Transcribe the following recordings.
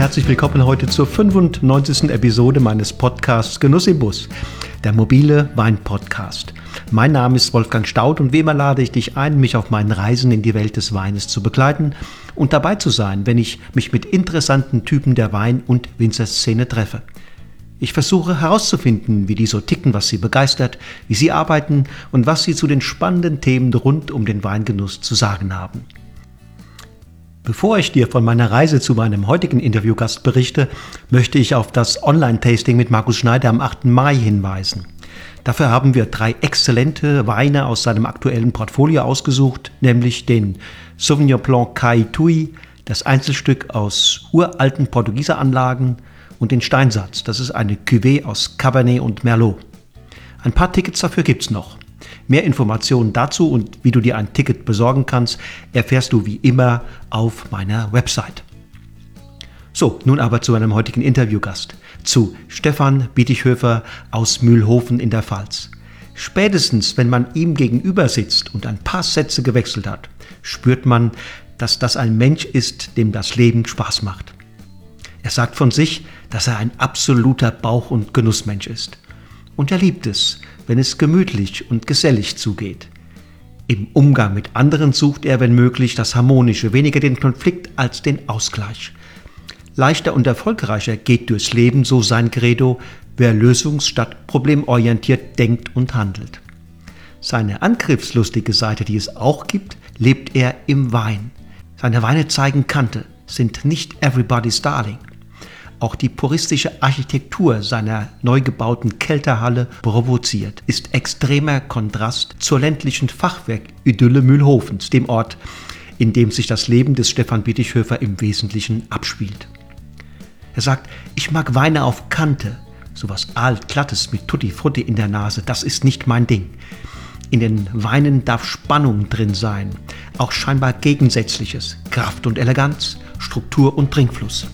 Herzlich willkommen heute zur 95. Episode meines Podcasts Genuss im Bus, der mobile Wein-Podcast. Mein Name ist Wolfgang Staud und wie immer lade ich dich ein, mich auf meinen Reisen in die Welt des Weines zu begleiten und dabei zu sein, wenn ich mich mit interessanten Typen der Wein- und Winzerszene treffe. Ich versuche herauszufinden, wie die so ticken, was sie begeistert, wie sie arbeiten und was sie zu den spannenden Themen rund um den Weingenuss zu sagen haben. Bevor ich dir von meiner Reise zu meinem heutigen Interviewgast berichte, möchte ich auf das Online-Tasting mit Markus Schneider am 8. Mai hinweisen. Dafür haben wir drei exzellente Weine aus seinem aktuellen Portfolio ausgesucht, nämlich den Sauvignon Blanc Kai Tui, das Einzelstück aus uralten Portugieser Anlagen und den Steinsatz, das ist eine Cuvée aus Cabernet und Merlot. Ein paar Tickets dafür gibt's noch. Mehr Informationen dazu und wie du dir ein Ticket besorgen kannst, erfährst du wie immer auf meiner Website. So, nun aber zu meinem heutigen Interviewgast, zu Stefan Bietighöfer aus Mühlhofen in der Pfalz. Spätestens, wenn man ihm gegenüber sitzt und ein paar Sätze gewechselt hat, spürt man, dass das ein Mensch ist, dem das Leben Spaß macht. Er sagt von sich, dass er ein absoluter Bauch- und Genussmensch ist. Und er liebt es, wenn es gemütlich und gesellig zugeht. Im Umgang mit anderen sucht er, wenn möglich, das Harmonische, weniger den Konflikt als den Ausgleich. Leichter und erfolgreicher geht durchs Leben, so sein Credo, wer lösungs- statt problemorientiert denkt und handelt. Seine angriffslustige Seite, die es auch gibt, lebt er im Wein. Seine Weine zeigen Kante, sind nicht everybody's darling. Auch die puristische Architektur seiner neu gebauten Kelterhalle provoziert, ist extremer Kontrast zur ländlichen Fachwerk-Idylle Mühlhofens, dem Ort, in dem sich das Leben des Stefan Bietighöfer im Wesentlichen abspielt. Er sagt, ich mag Weine auf Kante, sowas altglattes mit Tutti Frutti in der Nase, das ist nicht mein Ding. In den Weinen darf Spannung drin sein, auch scheinbar Gegensätzliches, Kraft und Eleganz, Struktur und Trinkfluss.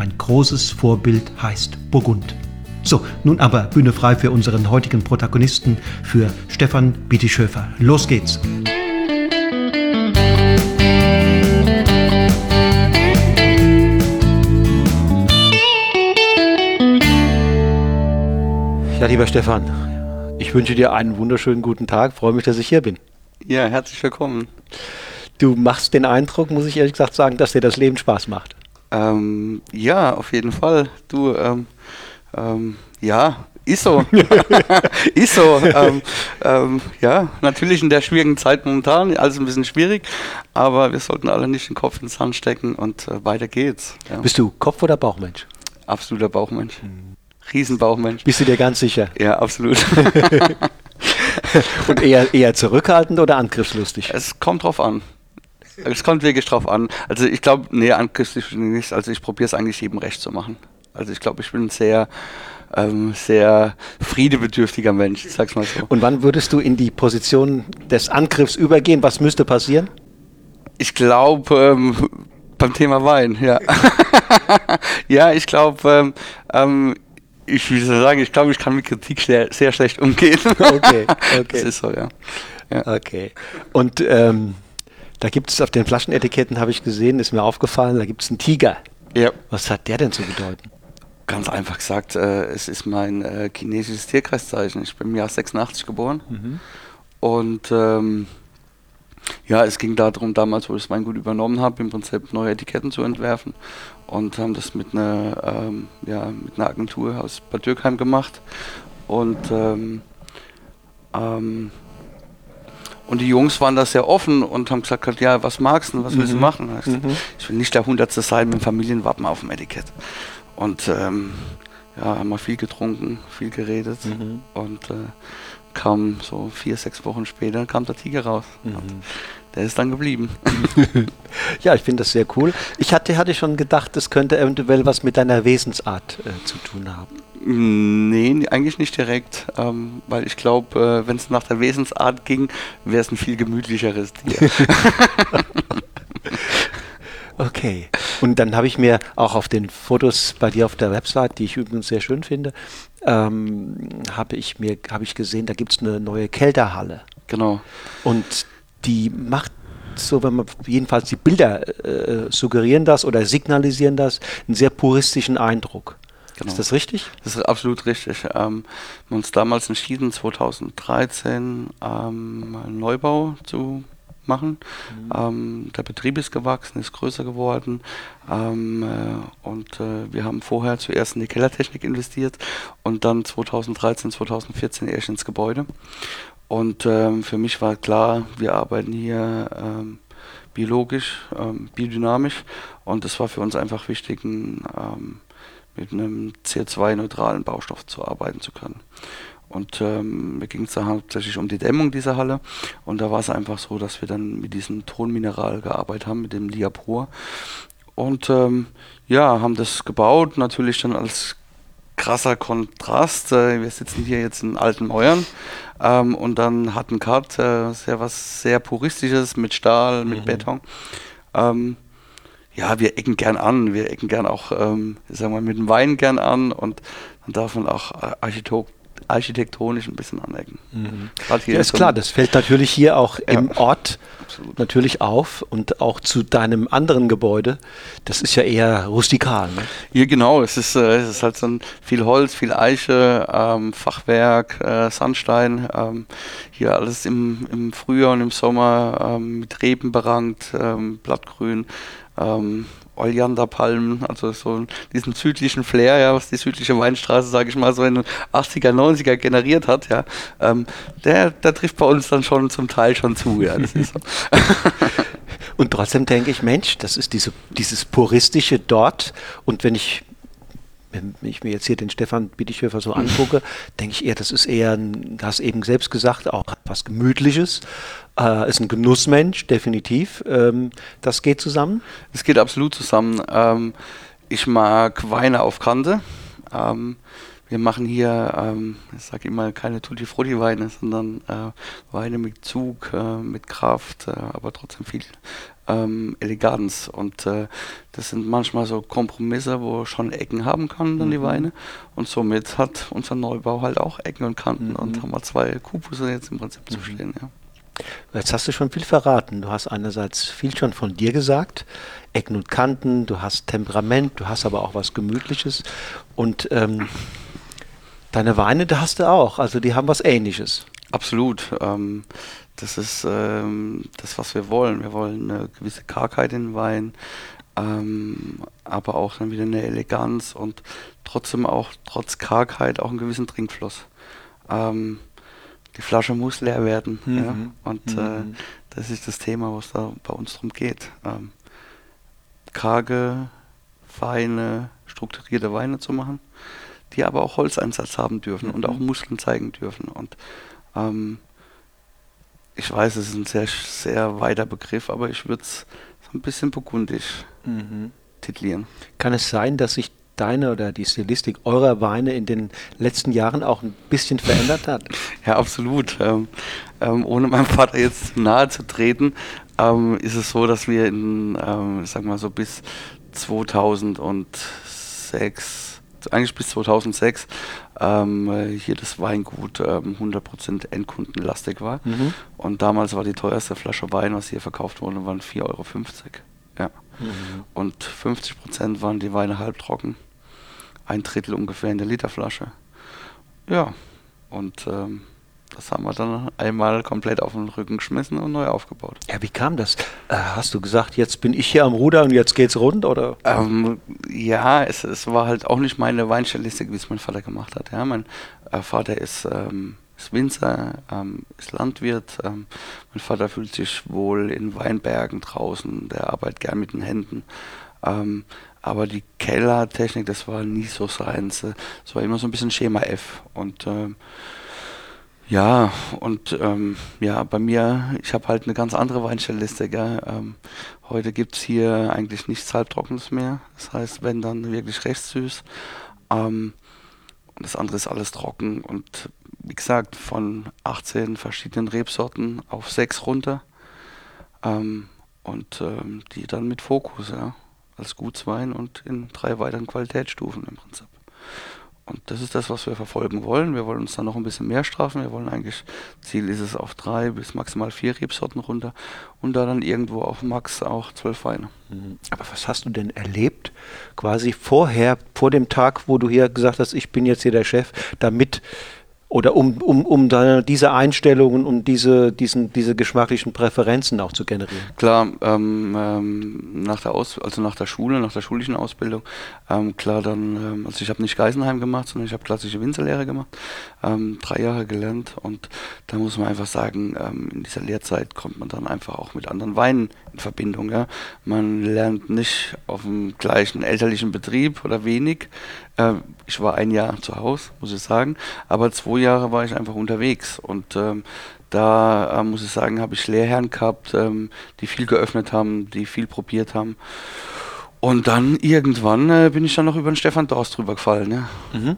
Mein großes Vorbild heißt Burgund. So, nun aber Bühne frei für unseren heutigen Protagonisten, für Stefan Bietischöfer. Los geht's! Ja, lieber Stefan, ich wünsche dir einen wunderschönen guten Tag. Freue mich, dass ich hier bin. Ja, herzlich willkommen. Du machst den Eindruck, muss ich ehrlich gesagt sagen, dass dir das Leben Spaß macht. Ähm, ja, auf jeden Fall. Du, ähm, ähm, ja, ist so. ist so. Ähm, ähm, ja, natürlich in der schwierigen Zeit momentan, alles ein bisschen schwierig, aber wir sollten alle nicht den Kopf ins Sand stecken und äh, weiter geht's. Ja. Bist du Kopf- oder Bauchmensch? Absoluter Bauchmensch. Mhm. Riesenbauchmensch. Bist du dir ganz sicher? Ja, absolut. und eher, eher zurückhaltend oder angriffslustig? Es kommt drauf an. Es kommt wirklich drauf an. Also ich glaube, nee, angriffslustig nicht. Also ich probiere es eigentlich jedem recht zu machen. Also ich glaube, ich bin ein sehr, ähm, sehr friedebedürftiger Mensch, sag's mal so. Und wann würdest du in die Position des Angriffs übergehen? Was müsste passieren? Ich glaube, ähm, beim Thema Wein, ja. ja, ich glaube, ähm, ähm, ich würde sagen, ich glaube, ich kann mit Kritik sehr, sehr schlecht umgehen. okay, okay. Das ist so, ja. ja. Okay. Und ähm, da gibt es auf den Flaschenetiketten, habe ich gesehen, ist mir aufgefallen, da gibt es einen Tiger. Ja. Was hat der denn zu bedeuten? Ganz einfach gesagt, äh, es ist mein äh, chinesisches Tierkreiszeichen. Ich bin im Jahr 86 geboren. Mhm. Und ähm, ja, es ging darum, damals, wo ich das Weingut übernommen habe, im Prinzip neue Etiketten zu entwerfen. Und haben das mit einer, ähm, ja, mit einer Agentur aus Bad Dürkheim gemacht. Und ähm, ähm, und die Jungs waren da sehr offen und haben gesagt, ja, was magst du, was willst du mhm. machen? Ich, gesagt, mhm. ich will nicht der Hundertste sein mit dem Familienwappen auf dem Etikett. Und ähm, ja, haben wir viel getrunken, viel geredet mhm. und äh, kam so vier, sechs Wochen später kam der Tiger raus. Der ist dann geblieben. ja, ich finde das sehr cool. Ich hatte, hatte schon gedacht, das könnte eventuell was mit deiner Wesensart äh, zu tun haben. Nee, eigentlich nicht direkt, ähm, weil ich glaube, äh, wenn es nach der Wesensart ging, wäre es ein viel gemütlicheres Tier. okay. Und dann habe ich mir auch auf den Fotos bei dir auf der Website, die ich übrigens sehr schön finde, ähm, habe ich mir habe ich gesehen, da gibt es eine neue Kelterhalle. Genau. Und die macht so wenn man jedenfalls die Bilder äh, suggerieren das oder signalisieren das, einen sehr puristischen Eindruck. Genau. Ist das richtig? Das ist absolut richtig. Ähm, wir haben uns damals entschieden, 2013 ähm, einen Neubau zu machen. Mhm. Ähm, der Betrieb ist gewachsen, ist größer geworden ähm, äh, und äh, wir haben vorher zuerst in die Kellertechnik investiert und dann 2013, 2014 erst ins Gebäude. Und ähm, für mich war klar, wir arbeiten hier ähm, biologisch, ähm, biodynamisch und es war für uns einfach wichtig, ähm, mit einem CO2-neutralen Baustoff zu arbeiten zu können. Und ähm, mir ging es hauptsächlich um die Dämmung dieser Halle. Und da war es einfach so, dass wir dann mit diesem Tonmineral gearbeitet haben, mit dem Diapur. Und ähm, ja, haben das gebaut, natürlich dann als krasser Kontrast. Äh, wir sitzen hier jetzt in alten Mäuern ähm, und dann hat ein Cut äh, sehr was sehr puristisches mit Stahl, mit mhm. Beton. Ähm, ja, wir ecken gern an, wir ecken gern auch, ähm, sagen wir, mit dem Wein gern an und dann darf man auch Architekt architektonisch ein bisschen anecken. Mhm. Ja, ist klar, das fällt natürlich hier auch ja. im Ort Absolut. natürlich auf und auch zu deinem anderen Gebäude. Das ist ja eher rustikal. Ne? Hier genau, es ist, äh, es ist halt so ein viel Holz, viel Eiche, ähm, Fachwerk, äh, Sandstein. Ähm, hier alles im, im Frühjahr und im Sommer ähm, mit Reben berankt, ähm, Blattgrün. Ähm, Oleanderpalmen, also so diesen südlichen Flair, ja, was die südliche Weinstraße, sage ich mal, so in den 80er, 90er generiert hat, ja, ähm, der, der trifft bei uns dann schon zum Teil schon zu, ja. So. und trotzdem denke ich, Mensch, das ist diese, dieses puristische dort und wenn ich wenn ich mir jetzt hier den Stefan Bittichhöfer so angucke, denke ich eher, das ist eher, ein, du hast eben selbst gesagt, auch was Gemütliches äh, ist ein Genussmensch, definitiv. Ähm, das geht zusammen? Das geht absolut zusammen. Ähm, ich mag Weine auf Kante. Ähm, wir machen hier, ähm, ich sage immer, keine Tutti Frutti Weine, sondern äh, Weine mit Zug, äh, mit Kraft, äh, aber trotzdem viel ähm, Eleganz. Und äh, das sind manchmal so Kompromisse, wo schon Ecken haben kann, dann mhm. die Weine. Und somit hat unser Neubau halt auch Ecken und Kanten mhm. und haben wir zwei Kupusse jetzt im Prinzip mhm. zu stehen. Ja. Jetzt hast du schon viel verraten. Du hast einerseits viel schon von dir gesagt, Ecken und Kanten, du hast Temperament, du hast aber auch was Gemütliches und ähm, deine Weine, da hast du auch, also die haben was Ähnliches. Absolut. Ähm, das ist ähm, das, was wir wollen. Wir wollen eine gewisse Kargheit in den Wein, ähm, aber auch dann wieder eine Eleganz und trotzdem auch trotz Kargheit auch einen gewissen Trinkfluss. Ähm, die Flasche muss leer werden. Mhm. Ja? Und mhm. äh, das ist das Thema, was da bei uns darum geht. Ähm, karge, feine, strukturierte Weine zu machen, die aber auch Holzeinsatz haben dürfen mhm. und auch Muskeln zeigen dürfen. Und ähm, ich weiß, es ist ein sehr, sehr weiter Begriff, aber ich würde es so ein bisschen burgundisch mhm. titulieren. Kann es sein, dass sich deine oder die Stilistik eurer Weine in den letzten Jahren auch ein bisschen verändert hat? Ja, absolut. Ähm, ähm, ohne meinem Vater jetzt nahe zu treten, ähm, ist es so, dass wir in, ähm, sag mal so bis 2006, eigentlich bis 2006, ähm, hier das Weingut ähm, 100% endkundenlastig war. Mhm. Und damals war die teuerste Flasche Wein, was hier verkauft wurde, waren 4,50 Euro. Ja. Mhm. Und 50% waren die Weine halbtrocken ein Drittel ungefähr in der Literflasche. Ja, und ähm, das haben wir dann einmal komplett auf den Rücken geschmissen und neu aufgebaut. Ja, wie kam das? Äh, hast du gesagt, jetzt bin ich hier am Ruder und jetzt geht's rund, oder? Ähm, ja, es, es, war halt auch nicht meine Weinstellistik, wie es mein Vater gemacht hat. Ja, mein äh, Vater ist, ähm, ist Winzer, ähm, ist Landwirt. Ähm, mein Vater fühlt sich wohl in Weinbergen draußen, der arbeitet gern mit den Händen. Ähm, aber die Kellertechnik, das war nie so seins. Es war immer so ein bisschen Schema F. Und ähm, ja, und ähm, ja, bei mir, ich habe halt eine ganz andere Weinstellliste. Gell? Ähm, heute gibt es hier eigentlich nichts Halbtrockenes mehr. Das heißt, wenn dann wirklich recht süß. Ähm, und das andere ist alles trocken. Und wie gesagt, von 18 verschiedenen Rebsorten auf 6 runter. Ähm, und ähm, die dann mit Fokus, ja als Gutswein und in drei weiteren Qualitätsstufen im Prinzip. Und das ist das, was wir verfolgen wollen. Wir wollen uns dann noch ein bisschen mehr strafen. Wir wollen eigentlich, Ziel ist es auf drei bis maximal vier Rebsorten runter und da dann irgendwo auf Max auch zwölf Weine. Mhm. Aber was hast du denn erlebt, quasi vorher, vor dem Tag, wo du hier gesagt hast, ich bin jetzt hier der Chef, damit oder um, um, um da diese Einstellungen und diese, diesen, diese geschmacklichen Präferenzen auch zu generieren? Klar, ähm, ähm, nach der Aus also nach der Schule, nach der schulischen Ausbildung, ähm, klar dann, ähm, also ich habe nicht Geisenheim gemacht, sondern ich habe klassische Winzerlehre gemacht, ähm, drei Jahre gelernt und da muss man einfach sagen, ähm, in dieser Lehrzeit kommt man dann einfach auch mit anderen Weinen in Verbindung. Ja? Man lernt nicht auf dem gleichen elterlichen Betrieb oder wenig. Ich war ein Jahr zu Hause, muss ich sagen, aber zwei Jahre war ich einfach unterwegs und ähm, da äh, muss ich sagen, habe ich Lehrherren gehabt, ähm, die viel geöffnet haben, die viel probiert haben. Und dann irgendwann äh, bin ich dann noch über den Stefan Dorst drüber gefallen. Ja. Mhm.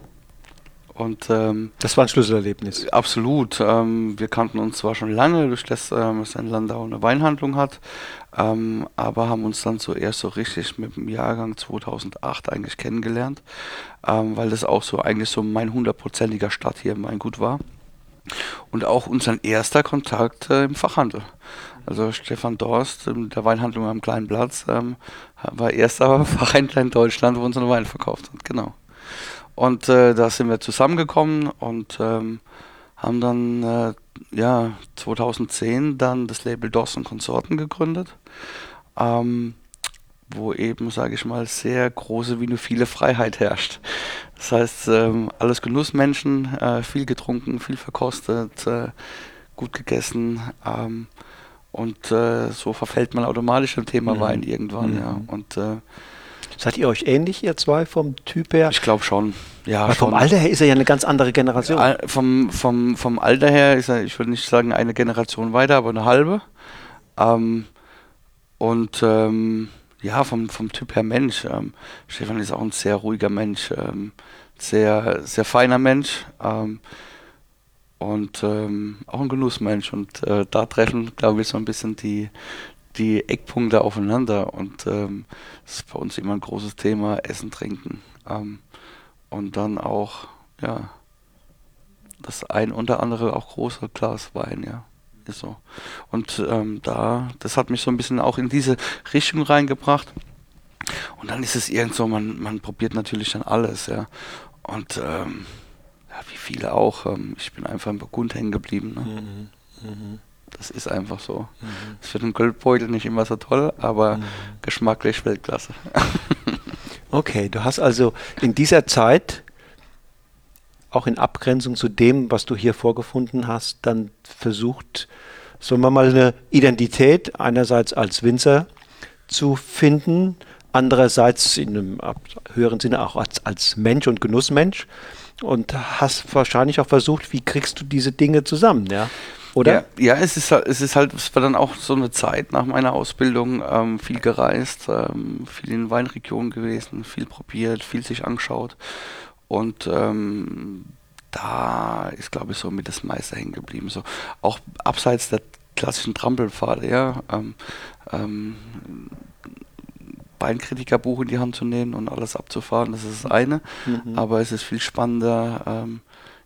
Und, ähm, das war ein Schlüsselerlebnis. Absolut. Ähm, wir kannten uns zwar schon lange, durch das ähm, sein Landau eine Weinhandlung hat, ähm, aber haben uns dann zuerst so richtig mit dem Jahrgang 2008 eigentlich kennengelernt, ähm, weil das auch so eigentlich so mein hundertprozentiger Start hier in Weingut war. Und auch unser erster Kontakt äh, im Fachhandel. Also Stefan Dorst, der Weinhandlung am kleinen Platz, ähm, war erster Fachhändler in Deutschland, wo uns einen Wein verkauft hat. Genau. Und äh, da sind wir zusammengekommen und ähm, haben dann äh, ja 2010 dann das Label Dawson Konsorten gegründet, ähm, wo eben, sage ich mal, sehr große vinophile Freiheit herrscht. Das heißt, ähm, alles Genussmenschen, äh, viel getrunken, viel verkostet, äh, gut gegessen ähm, und äh, so verfällt man automatisch im Thema mhm. Wein irgendwann. Mhm. Ja. Und äh, Seid ihr euch ähnlich, ihr zwei, vom Typ her? Ich glaube schon. Ja, schon. vom Alter her ist er ja eine ganz andere Generation. Al vom, vom, vom Alter her ist er, ich würde nicht sagen eine Generation weiter, aber eine halbe. Ähm, und ähm, ja, vom, vom Typ her Mensch. Ähm, Stefan ist auch ein sehr ruhiger Mensch, ähm, sehr, sehr feiner Mensch ähm, und ähm, auch ein Genussmensch. Und äh, da treffen, glaube ich, so ein bisschen die, die Eckpunkte aufeinander und ähm, das ist bei uns immer ein großes Thema, Essen, Trinken ähm, und dann auch, ja, das ein unter andere auch große Glas Wein, ja, ist so. Und ähm, da, das hat mich so ein bisschen auch in diese Richtung reingebracht und dann ist es irgend so, man, man probiert natürlich dann alles, ja, und ähm, ja, wie viele auch, ähm, ich bin einfach im Burgund hängen geblieben, ne? Mhm. Mhm. Das ist einfach so. Mhm. Ist für den Goldbeutel nicht immer so toll, aber mhm. geschmacklich Weltklasse. okay, du hast also in dieser Zeit, auch in Abgrenzung zu dem, was du hier vorgefunden hast, dann versucht, sagen wir mal, eine Identität einerseits als Winzer zu finden, andererseits in einem höheren Sinne auch als, als Mensch und Genussmensch und hast wahrscheinlich auch versucht, wie kriegst du diese Dinge zusammen, ja? Oder? Ja, ja, es, ist, halt, es ist halt, es war dann auch so eine Zeit nach meiner Ausbildung, ähm, viel gereist, ähm, viel in Weinregionen gewesen, viel probiert, viel sich angeschaut. Und ähm, da ist, glaube ich, so mit das meiste hängen geblieben. So, auch abseits der klassischen Trampelpfade, ja. Ähm, ähm, Weinkritikerbuch in die Hand zu nehmen und alles abzufahren, das ist das eine. Mhm. Aber es ist viel spannender, ähm,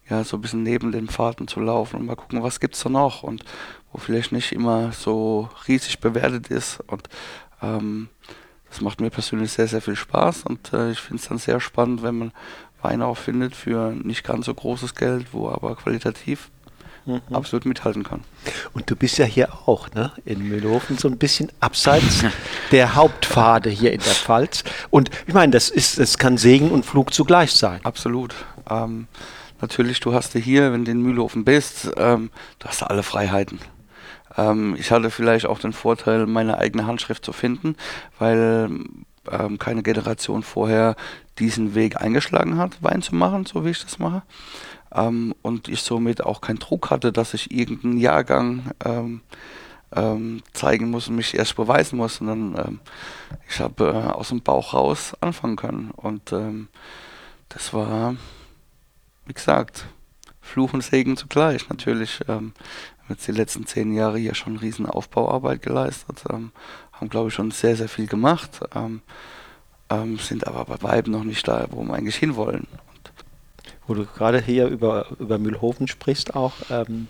ja, so ein bisschen neben den Fahrten zu laufen und mal gucken, was gibt es da noch und wo vielleicht nicht immer so riesig bewertet ist. Und ähm, das macht mir persönlich sehr, sehr viel Spaß und äh, ich finde es dann sehr spannend, wenn man Weine auch findet für nicht ganz so großes Geld, wo aber qualitativ mhm. absolut mithalten kann. Und du bist ja hier auch, ne, in Mühlhofen, so ein bisschen abseits der Hauptpfade hier in der Pfalz. Und ich meine, das ist, das kann Segen und Flug zugleich sein. Absolut. Ähm, natürlich, du hast hier, wenn du in Mühlhofen bist, ähm, du hast alle Freiheiten. Ähm, ich hatte vielleicht auch den Vorteil, meine eigene Handschrift zu finden, weil ähm, keine Generation vorher diesen Weg eingeschlagen hat, Wein zu machen, so wie ich das mache. Ähm, und ich somit auch keinen Druck hatte, dass ich irgendeinen Jahrgang ähm, ähm, zeigen muss und mich erst beweisen muss, sondern ich habe äh, aus dem Bauch raus anfangen können. Und das war wie gesagt, Fluch und Segen zugleich. Natürlich ähm, haben jetzt die letzten zehn Jahre hier schon riesen Aufbauarbeit geleistet, ähm, haben, glaube ich, schon sehr, sehr viel gemacht, ähm, ähm, sind aber bei Weiben noch nicht da, wo wir eigentlich hinwollen. Wo du gerade hier über, über Mühlhofen sprichst auch, ähm,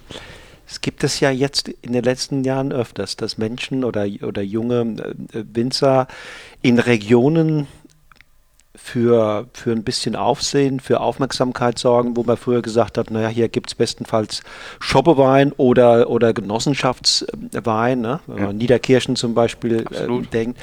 es gibt es ja jetzt in den letzten Jahren öfters, dass Menschen oder, oder junge äh, Winzer in Regionen für, für ein bisschen Aufsehen, für Aufmerksamkeit sorgen, wo man früher gesagt hat, naja, hier gibt es bestenfalls Schoppewein oder, oder Genossenschaftswein, ne? wenn ja. man Niederkirchen zum Beispiel äh, denkt.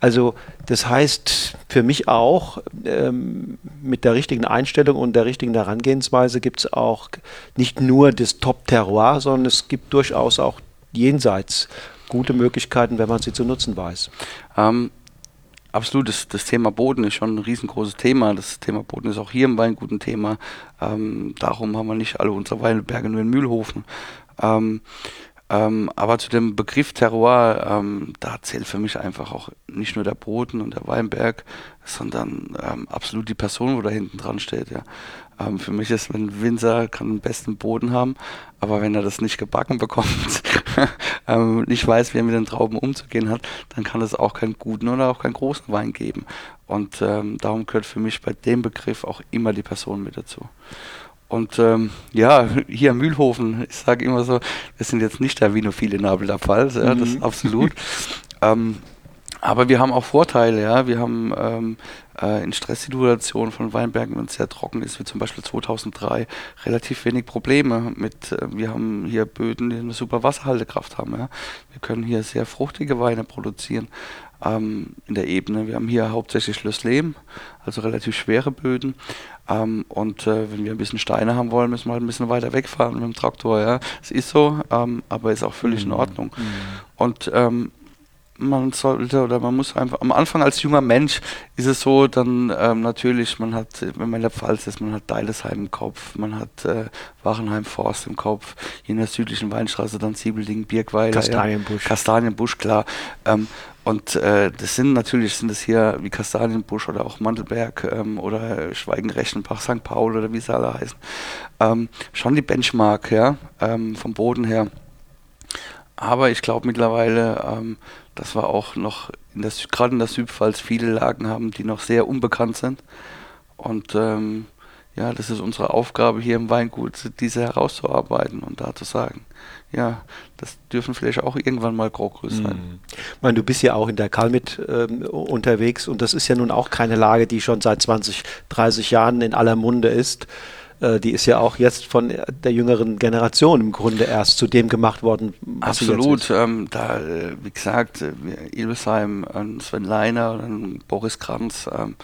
Also das heißt für mich auch, ähm, mit der richtigen Einstellung und der richtigen Herangehensweise gibt es auch nicht nur das Top-Terroir, sondern es gibt durchaus auch jenseits gute Möglichkeiten, wenn man sie zu nutzen weiß. Ähm, Absolut, das, das, Thema Boden ist schon ein riesengroßes Thema. Das Thema Boden ist auch hier im Weingut ein Thema. Ähm, darum haben wir nicht alle unsere Weinberge nur in Mühlhofen. Ähm, ähm, aber zu dem Begriff Terroir, ähm, da zählt für mich einfach auch nicht nur der Boden und der Weinberg, sondern ähm, absolut die Person, wo da hinten dran steht. Ja. Ähm, für mich ist ein Winzer kann den besten Boden haben, aber wenn er das nicht gebacken bekommt, ähm, nicht weiß, wie er mit den Trauben umzugehen hat, dann kann es auch keinen guten oder auch keinen großen Wein geben. Und ähm, darum gehört für mich bei dem Begriff auch immer die Person mit dazu. Und ähm, ja, hier Mühlhofen, ich sage immer so, wir sind jetzt nicht der vinophile Nabel der Pfalz, ja, mhm. das ist absolut. ähm, aber wir haben auch Vorteile, ja. Wir haben ähm, äh, in Stresssituationen von Weinbergen, wenn es sehr trocken ist, wie zum Beispiel 2003, relativ wenig Probleme mit. Äh, wir haben hier Böden, die eine super Wasserhaltekraft haben. Ja. Wir können hier sehr fruchtige Weine produzieren ähm, in der Ebene. Wir haben hier hauptsächlich Lösslehm, also relativ schwere Böden. Ähm, und äh, wenn wir ein bisschen Steine haben wollen, müssen wir halt ein bisschen weiter wegfahren mit dem Traktor. Ja, es ist so, ähm, aber ist auch völlig mhm. in Ordnung. Mhm. Und ähm, man sollte oder man muss einfach am Anfang als junger Mensch ist es so, dann ähm, natürlich, man hat, wenn man in der Pfalz ist, man hat Deilesheim im Kopf, man hat äh, Wachenheim Forst im Kopf, hier in der südlichen Weinstraße dann Siebelding, Birkweiler, Kastanienbusch. Ja, Kastanienbusch, klar. Ähm, und äh, das sind natürlich, sind es hier wie Kastanienbusch oder auch Mandelberg ähm, oder Schweigen-Rechenbach, St. Paul oder wie sie alle heißen. Ähm, schon die Benchmark, ja, ähm, vom Boden her. Aber ich glaube mittlerweile, ähm, dass wir auch noch in das, gerade in der Südpfalz viele Lagen haben, die noch sehr unbekannt sind. Und ähm, ja, das ist unsere Aufgabe hier im Weingut, diese herauszuarbeiten und da zu sagen, ja, das dürfen vielleicht auch irgendwann mal Graugrüß sein. Mhm. Ich meine, du bist ja auch in der Kalmit ähm, unterwegs und das ist ja nun auch keine Lage, die schon seit 20, 30 Jahren in aller Munde ist. Äh, die ist ja auch jetzt von der jüngeren Generation im Grunde erst zu dem gemacht worden. Absolut. Ähm, da, äh, wie gesagt, äh, Ilvesheim, Sven Leiner, Boris Kranz, ähm,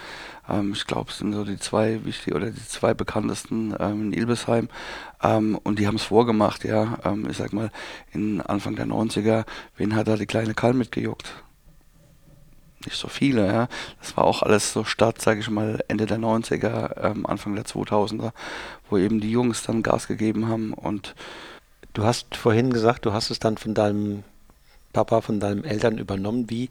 ähm, ich glaube, es sind so die zwei wichtig oder die zwei bekanntesten ähm, in Ilbesheim. Ähm, und die haben es vorgemacht, ja. Ähm, ich sag mal, in Anfang der 90er, wen hat da die kleine Kall mitgejuckt? Nicht so viele. Ja. Das war auch alles so Stadt, sage ich mal, Ende der 90er, ähm, Anfang der 2000er, wo eben die Jungs dann Gas gegeben haben. Und du hast vorhin gesagt, du hast es dann von deinem Papa, von deinen Eltern übernommen. Wie,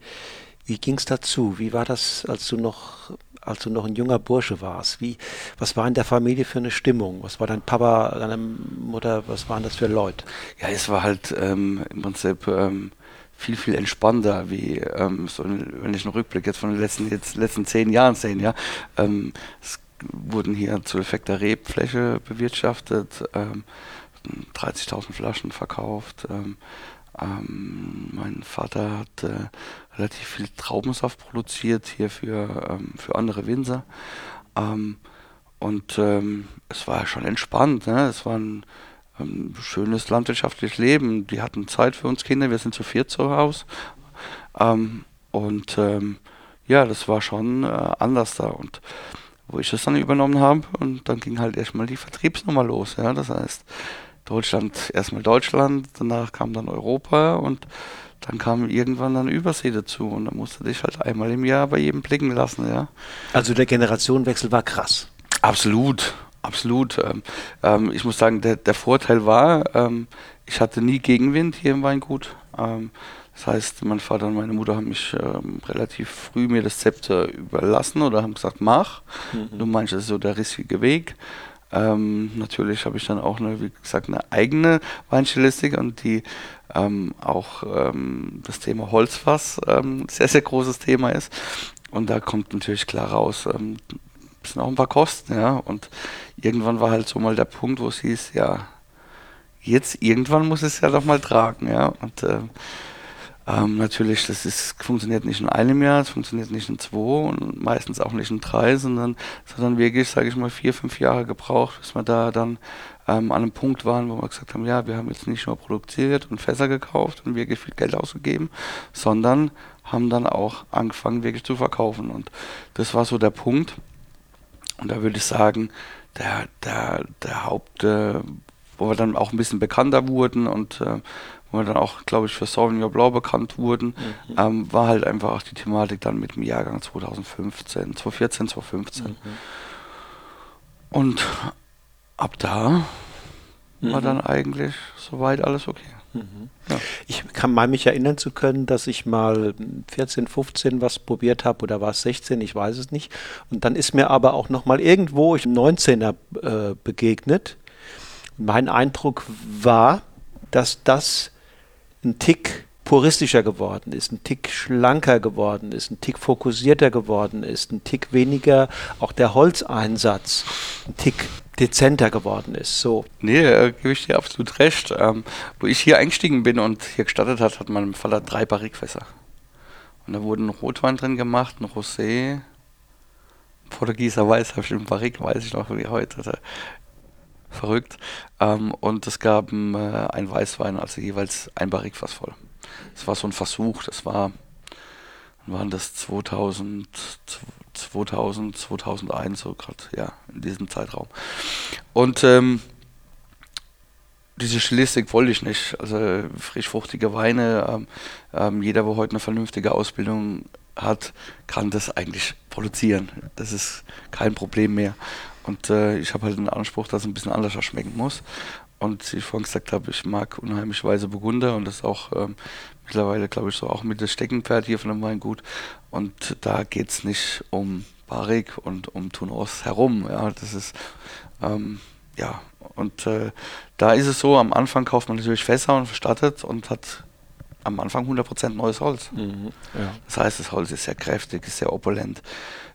wie ging es dazu? Wie war das, als du noch als du noch ein junger Bursche warst? Wie, was war in der Familie für eine Stimmung? Was war dein Papa, deine Mutter, was waren das für Leute? Ja, es war halt ähm, im Prinzip ähm, viel, viel entspannter, wie ähm, so, wenn ich einen Rückblick jetzt von den letzten, jetzt, letzten zehn Jahren sehe. Ja, ähm, es wurden hier zu effekter Rebfläche bewirtschaftet, ähm, 30.000 Flaschen verkauft. Ähm, ähm, mein Vater hat äh, relativ viel Traubensaft produziert hier für, ähm, für andere Winzer. und es war schon entspannt. Ne? Es war ein schönes landwirtschaftliches Leben. Die hatten Zeit für uns Kinder, wir sind zu viert zu Hause. Ähm, und ähm, ja, das war schon äh, anders da. Und wo ich das dann übernommen habe, und dann ging halt erstmal die Vertriebsnummer los. Ja? Das heißt, Deutschland, erstmal Deutschland, danach kam dann Europa und dann kam irgendwann dann Übersee dazu und dann musste dich halt einmal im Jahr bei jedem blicken lassen, ja. Also der Generationenwechsel war krass. Absolut, Absolut. Ähm, ähm, ich muss sagen, der, der Vorteil war, ähm, ich hatte nie Gegenwind hier im Weingut. Ähm, das heißt, mein Vater und meine Mutter haben mich ähm, relativ früh mir das Zepter überlassen oder haben gesagt, mach. Mhm. Du meinst, das ist so der richtige Weg. Ähm, natürlich habe ich dann auch, eine, wie gesagt, eine eigene Weinstilistik und die auch das Thema Holzfass ein sehr, sehr großes Thema ist. Und da kommt natürlich klar raus, sind auch ein paar Kosten, ja. Und irgendwann war halt so mal der Punkt, wo es hieß, ja, jetzt irgendwann muss es ja doch mal tragen, ja. Und äh, ähm, natürlich, das ist, funktioniert nicht in einem Jahr, es funktioniert nicht in zwei und meistens auch nicht in drei, sondern es hat dann wirklich, sage ich mal, vier, fünf Jahre gebraucht, bis wir da dann ähm, an einem Punkt waren, wo wir gesagt haben, ja, wir haben jetzt nicht nur produziert und Fässer gekauft und wirklich viel Geld ausgegeben, sondern haben dann auch angefangen, wirklich zu verkaufen. Und das war so der Punkt. Und da würde ich sagen, der, der, der Haupt, äh, wo wir dann auch ein bisschen bekannter wurden und äh, wo wir dann auch, glaube ich, für Sauvignon Blanc bekannt wurden, mhm. ähm, war halt einfach auch die Thematik dann mit dem Jahrgang 2015, 2014, 2015. Mhm. Und ab da mhm. war dann eigentlich soweit alles okay. Mhm. Ich kann mal mich erinnern zu können, dass ich mal 14, 15 was probiert habe oder war es 16, ich weiß es nicht. Und dann ist mir aber auch noch mal irgendwo ich 19er äh, begegnet. Mein Eindruck war, dass das ein Tick puristischer geworden ist, ein Tick schlanker geworden ist, ein Tick fokussierter geworden ist, ein Tick weniger auch der Holzeinsatz, ein Tick dezenter geworden ist. So. Nee, äh, gebe ich dir absolut recht. Ähm, wo ich hier eingestiegen bin und hier gestartet hat, hat mein Vater drei Barrikfässer. Und da wurden Rotwein drin gemacht, ein Rosé, Portugieser Weiß, habe ich im Barrik, weiß ich noch wie heute. Verrückt. Ähm, und es gab äh, ein Weißwein, also jeweils ein Barrikfass voll. Das war so ein Versuch, das war, waren das 2000, 2000, 2001, so gerade, ja, in diesem Zeitraum. Und ähm, diese Stilistik wollte ich nicht. Also frisch fruchtige Weine. Ähm, ähm, jeder, der heute eine vernünftige Ausbildung hat, kann das eigentlich produzieren. Das ist kein Problem mehr. Und äh, ich habe halt den Anspruch, dass es ein bisschen anders schmecken muss. Und wie ich vorhin gesagt habe, ich mag unheimlich Weise Burgunder und das auch ähm, mittlerweile, glaube ich, so auch mit das Steckenpferd hier von dem Weingut. Und da geht es nicht um Barrik und um Tunos herum. Ja, das ist, ähm, ja, und äh, da ist es so, am Anfang kauft man natürlich Fässer und verstattet und hat am Anfang 100% neues Holz. Mhm, ja. Das heißt, das Holz ist sehr kräftig, ist sehr opulent.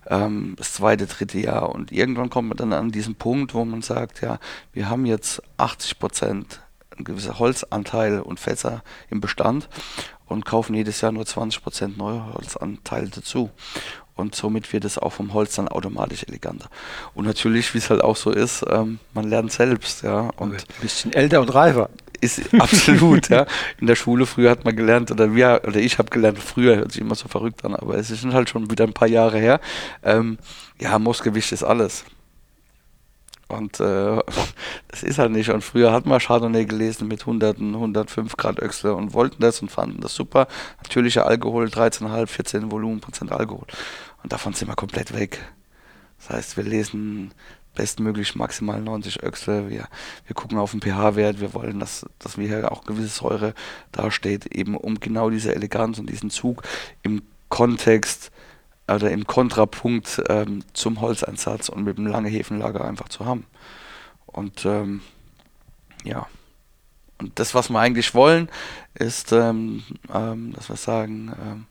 Ähm, das zweite, dritte Jahr. Und irgendwann kommt man dann an diesen Punkt, wo man sagt, ja, wir haben jetzt 80% ein gewisser Holzanteil und Fässer im Bestand und kaufen jedes Jahr nur 20% neue Holzanteile dazu. Und somit wird es auch vom Holz dann automatisch eleganter. Und natürlich, wie es halt auch so ist, ähm, man lernt selbst, ja. Und ein bisschen älter und reifer ist absolut, ja. In der Schule früher hat man gelernt, oder wir, oder ich habe gelernt, früher hört sich immer so verrückt an, aber es ist halt schon wieder ein paar Jahre her. Ähm, ja, Moosgewicht ist alles. Und äh, das ist halt nicht. Und früher hat man Chardonnay gelesen mit 100, 105 Grad Öchsle und wollten das und fanden das super. Natürlicher Alkohol, 13,5, 14 Volumenprozent Alkohol. Und davon sind wir komplett weg. Das heißt, wir lesen bestmöglich maximal 90 Öchsle. Wir, wir gucken auf den pH-Wert. Wir wollen, dass, dass wir hier auch gewisse Säure dasteht, eben um genau diese Eleganz und diesen Zug im Kontext oder im Kontrapunkt ähm, zum Holzeinsatz und mit dem lange Hefenlager einfach zu haben. Und ähm, ja. Und das, was wir eigentlich wollen, ist, ähm, ähm dass wir sagen, ähm,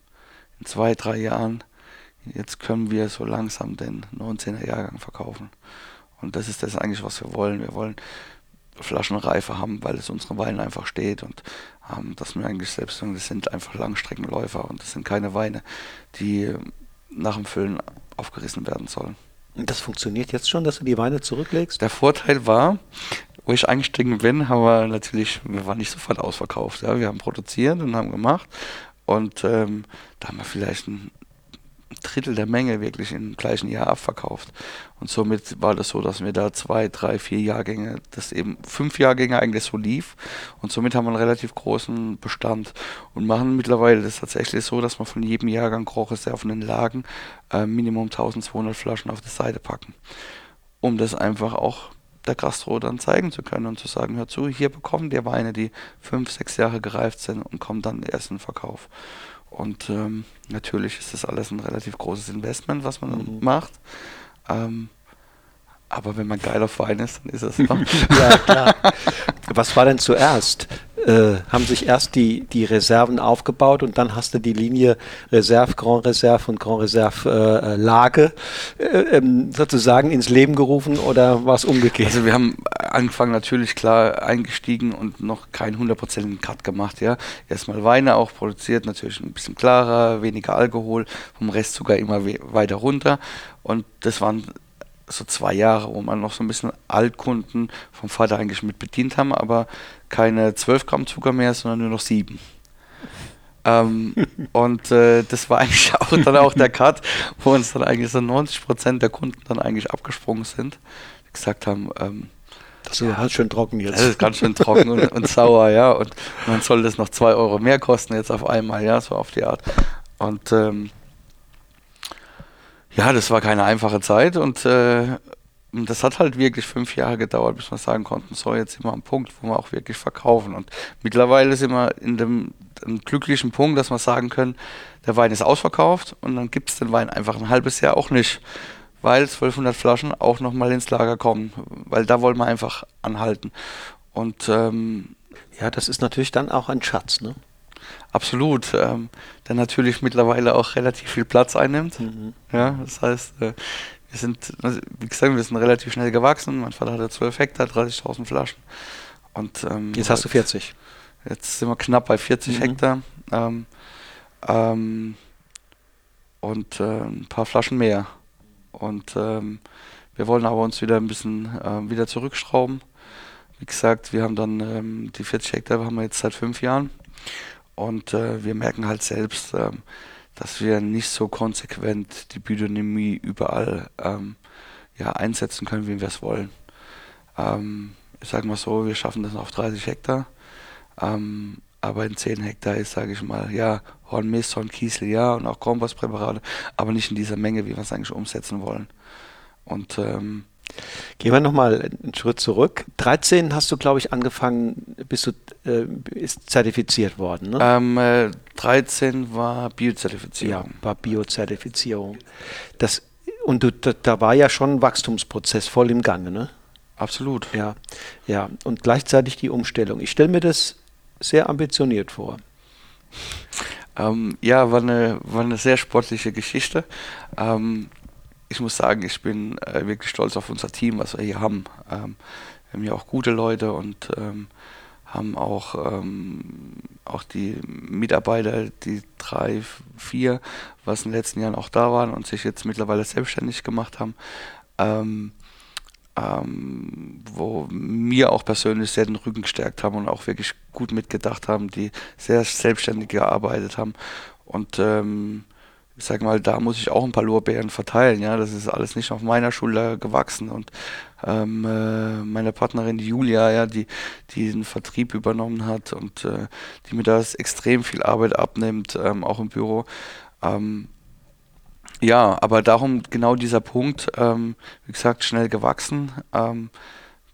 in zwei, drei Jahren, jetzt können wir so langsam den 19er Jahrgang verkaufen. Und das ist das eigentlich, was wir wollen. Wir wollen Flaschenreife haben, weil es unseren Weinen einfach steht und ähm, dass wir eigentlich selbst sagen, das sind einfach Langstreckenläufer und das sind keine Weine, die nach dem Füllen aufgerissen werden. Und das funktioniert jetzt schon, dass du die Weine zurücklegst? Der Vorteil war, wo ich eingestiegen bin, haben wir natürlich, wir waren nicht sofort ausverkauft. Ja. Wir haben produziert und haben gemacht und ähm, da haben wir vielleicht ein Drittel der Menge wirklich im gleichen Jahr abverkauft. Und somit war das so, dass wir da zwei, drei, vier Jahrgänge, das eben fünf Jahrgänge eigentlich so lief. Und somit haben wir einen relativ großen Bestand und machen mittlerweile das tatsächlich so, dass wir von jedem Jahrgang Grochreserven in Lagen äh, Minimum 1200 Flaschen auf die Seite packen. Um das einfach auch der Gastro dann zeigen zu können und zu sagen, hör zu, hier bekommen die Weine, die fünf, sechs Jahre gereift sind und kommen dann erst in den Verkauf. Und ähm, natürlich ist das alles ein relativ großes Investment, was man mhm. macht. Ähm, aber wenn man geil auf Wein ist, dann ist es so. ja, klar. Was war denn zuerst? äh, haben sich erst die, die Reserven aufgebaut und dann hast du die Linie Reserve, Grand Reserve und Grand Reserve äh, Lage äh, ähm, sozusagen ins Leben gerufen oder war es umgekehrt? Also wir haben angefangen natürlich klar eingestiegen und noch keinen hundertprozentigen Cut gemacht, ja. Erstmal Weine auch produziert, natürlich ein bisschen klarer, weniger Alkohol, vom Rest sogar immer weiter runter und das waren so zwei Jahre, wo man noch so ein bisschen Altkunden vom Vater eigentlich mit bedient haben, aber keine 12 Gramm Zucker mehr, sondern nur noch 7. ähm, und äh, das war eigentlich auch dann auch der Cut, wo uns dann eigentlich so 90 Prozent der Kunden dann eigentlich abgesprungen sind, die gesagt haben, ähm, das ist ja, ganz schön trocken jetzt. Das ist ganz schön trocken und, und sauer, ja. Und, und dann soll das noch 2 Euro mehr kosten jetzt auf einmal, ja, so auf die Art. Und ähm, ja, das war keine einfache Zeit und äh, das hat halt wirklich fünf Jahre gedauert, bis wir sagen konnten, so jetzt sind wir am Punkt, wo wir auch wirklich verkaufen. Und mittlerweile sind wir in dem, dem glücklichen Punkt, dass wir sagen können, der Wein ist ausverkauft und dann gibt es den Wein einfach ein halbes Jahr auch nicht, weil 1200 Flaschen auch nochmal ins Lager kommen, weil da wollen wir einfach anhalten. Und ähm, ja, das ist natürlich dann auch ein Schatz, ne? Absolut, ähm, der natürlich mittlerweile auch relativ viel Platz einnimmt. Mhm. Ja, das heißt, äh, wir sind, also, wie gesagt, wir sind relativ schnell gewachsen. Mein Vater hatte 12 Hektar, 30.000 Flaschen. Und, ähm, jetzt hast du 40. Jetzt sind wir knapp bei 40 mhm. Hektar. Ähm, ähm, und äh, ein paar Flaschen mehr. Und ähm, wir wollen aber uns wieder ein bisschen äh, wieder zurückschrauben. Wie gesagt, wir haben dann ähm, die 40 Hektar haben wir jetzt seit fünf Jahren. Und äh, wir merken halt selbst, ähm, dass wir nicht so konsequent die Biodynamie überall ähm, ja, einsetzen können, wie wir es wollen. Ähm, ich sage mal so, wir schaffen das auf 30 Hektar. Ähm, aber in 10 Hektar ist, sage ich mal, ja, Hornmist, Hornkiesel, ja, und auch Kompostpräparate, aber nicht in dieser Menge, wie wir es eigentlich umsetzen wollen. Und ähm, Gehen wir nochmal einen Schritt zurück. 13 hast du, glaube ich, angefangen, bist du äh, ist zertifiziert worden, ne? Ähm, äh, 13 war Biozertifizierung. Ja, war Biozertifizierung. Das, und du, da, da war ja schon ein Wachstumsprozess voll im Gange, ne? Absolut. Ja, ja. Und gleichzeitig die Umstellung. Ich stelle mir das sehr ambitioniert vor. Ähm, ja, war eine, war eine sehr sportliche Geschichte. Ähm, ich muss sagen, ich bin äh, wirklich stolz auf unser Team, was wir hier haben. Ähm, wir haben ja auch gute Leute und ähm, haben auch, ähm, auch die Mitarbeiter, die drei, vier, was in den letzten Jahren auch da waren und sich jetzt mittlerweile selbstständig gemacht haben, ähm, ähm, wo mir auch persönlich sehr den Rücken gestärkt haben und auch wirklich gut mitgedacht haben, die sehr selbstständig gearbeitet haben. Und ähm, ich sag mal, da muss ich auch ein paar Lorbeeren verteilen. Ja, das ist alles nicht auf meiner Schulter gewachsen. Und ähm, äh, meine Partnerin die Julia, ja, die, die den Vertrieb übernommen hat und äh, die mir da extrem viel Arbeit abnimmt, ähm, auch im Büro. Ähm, ja, aber darum genau dieser Punkt, ähm, wie gesagt, schnell gewachsen. Ähm,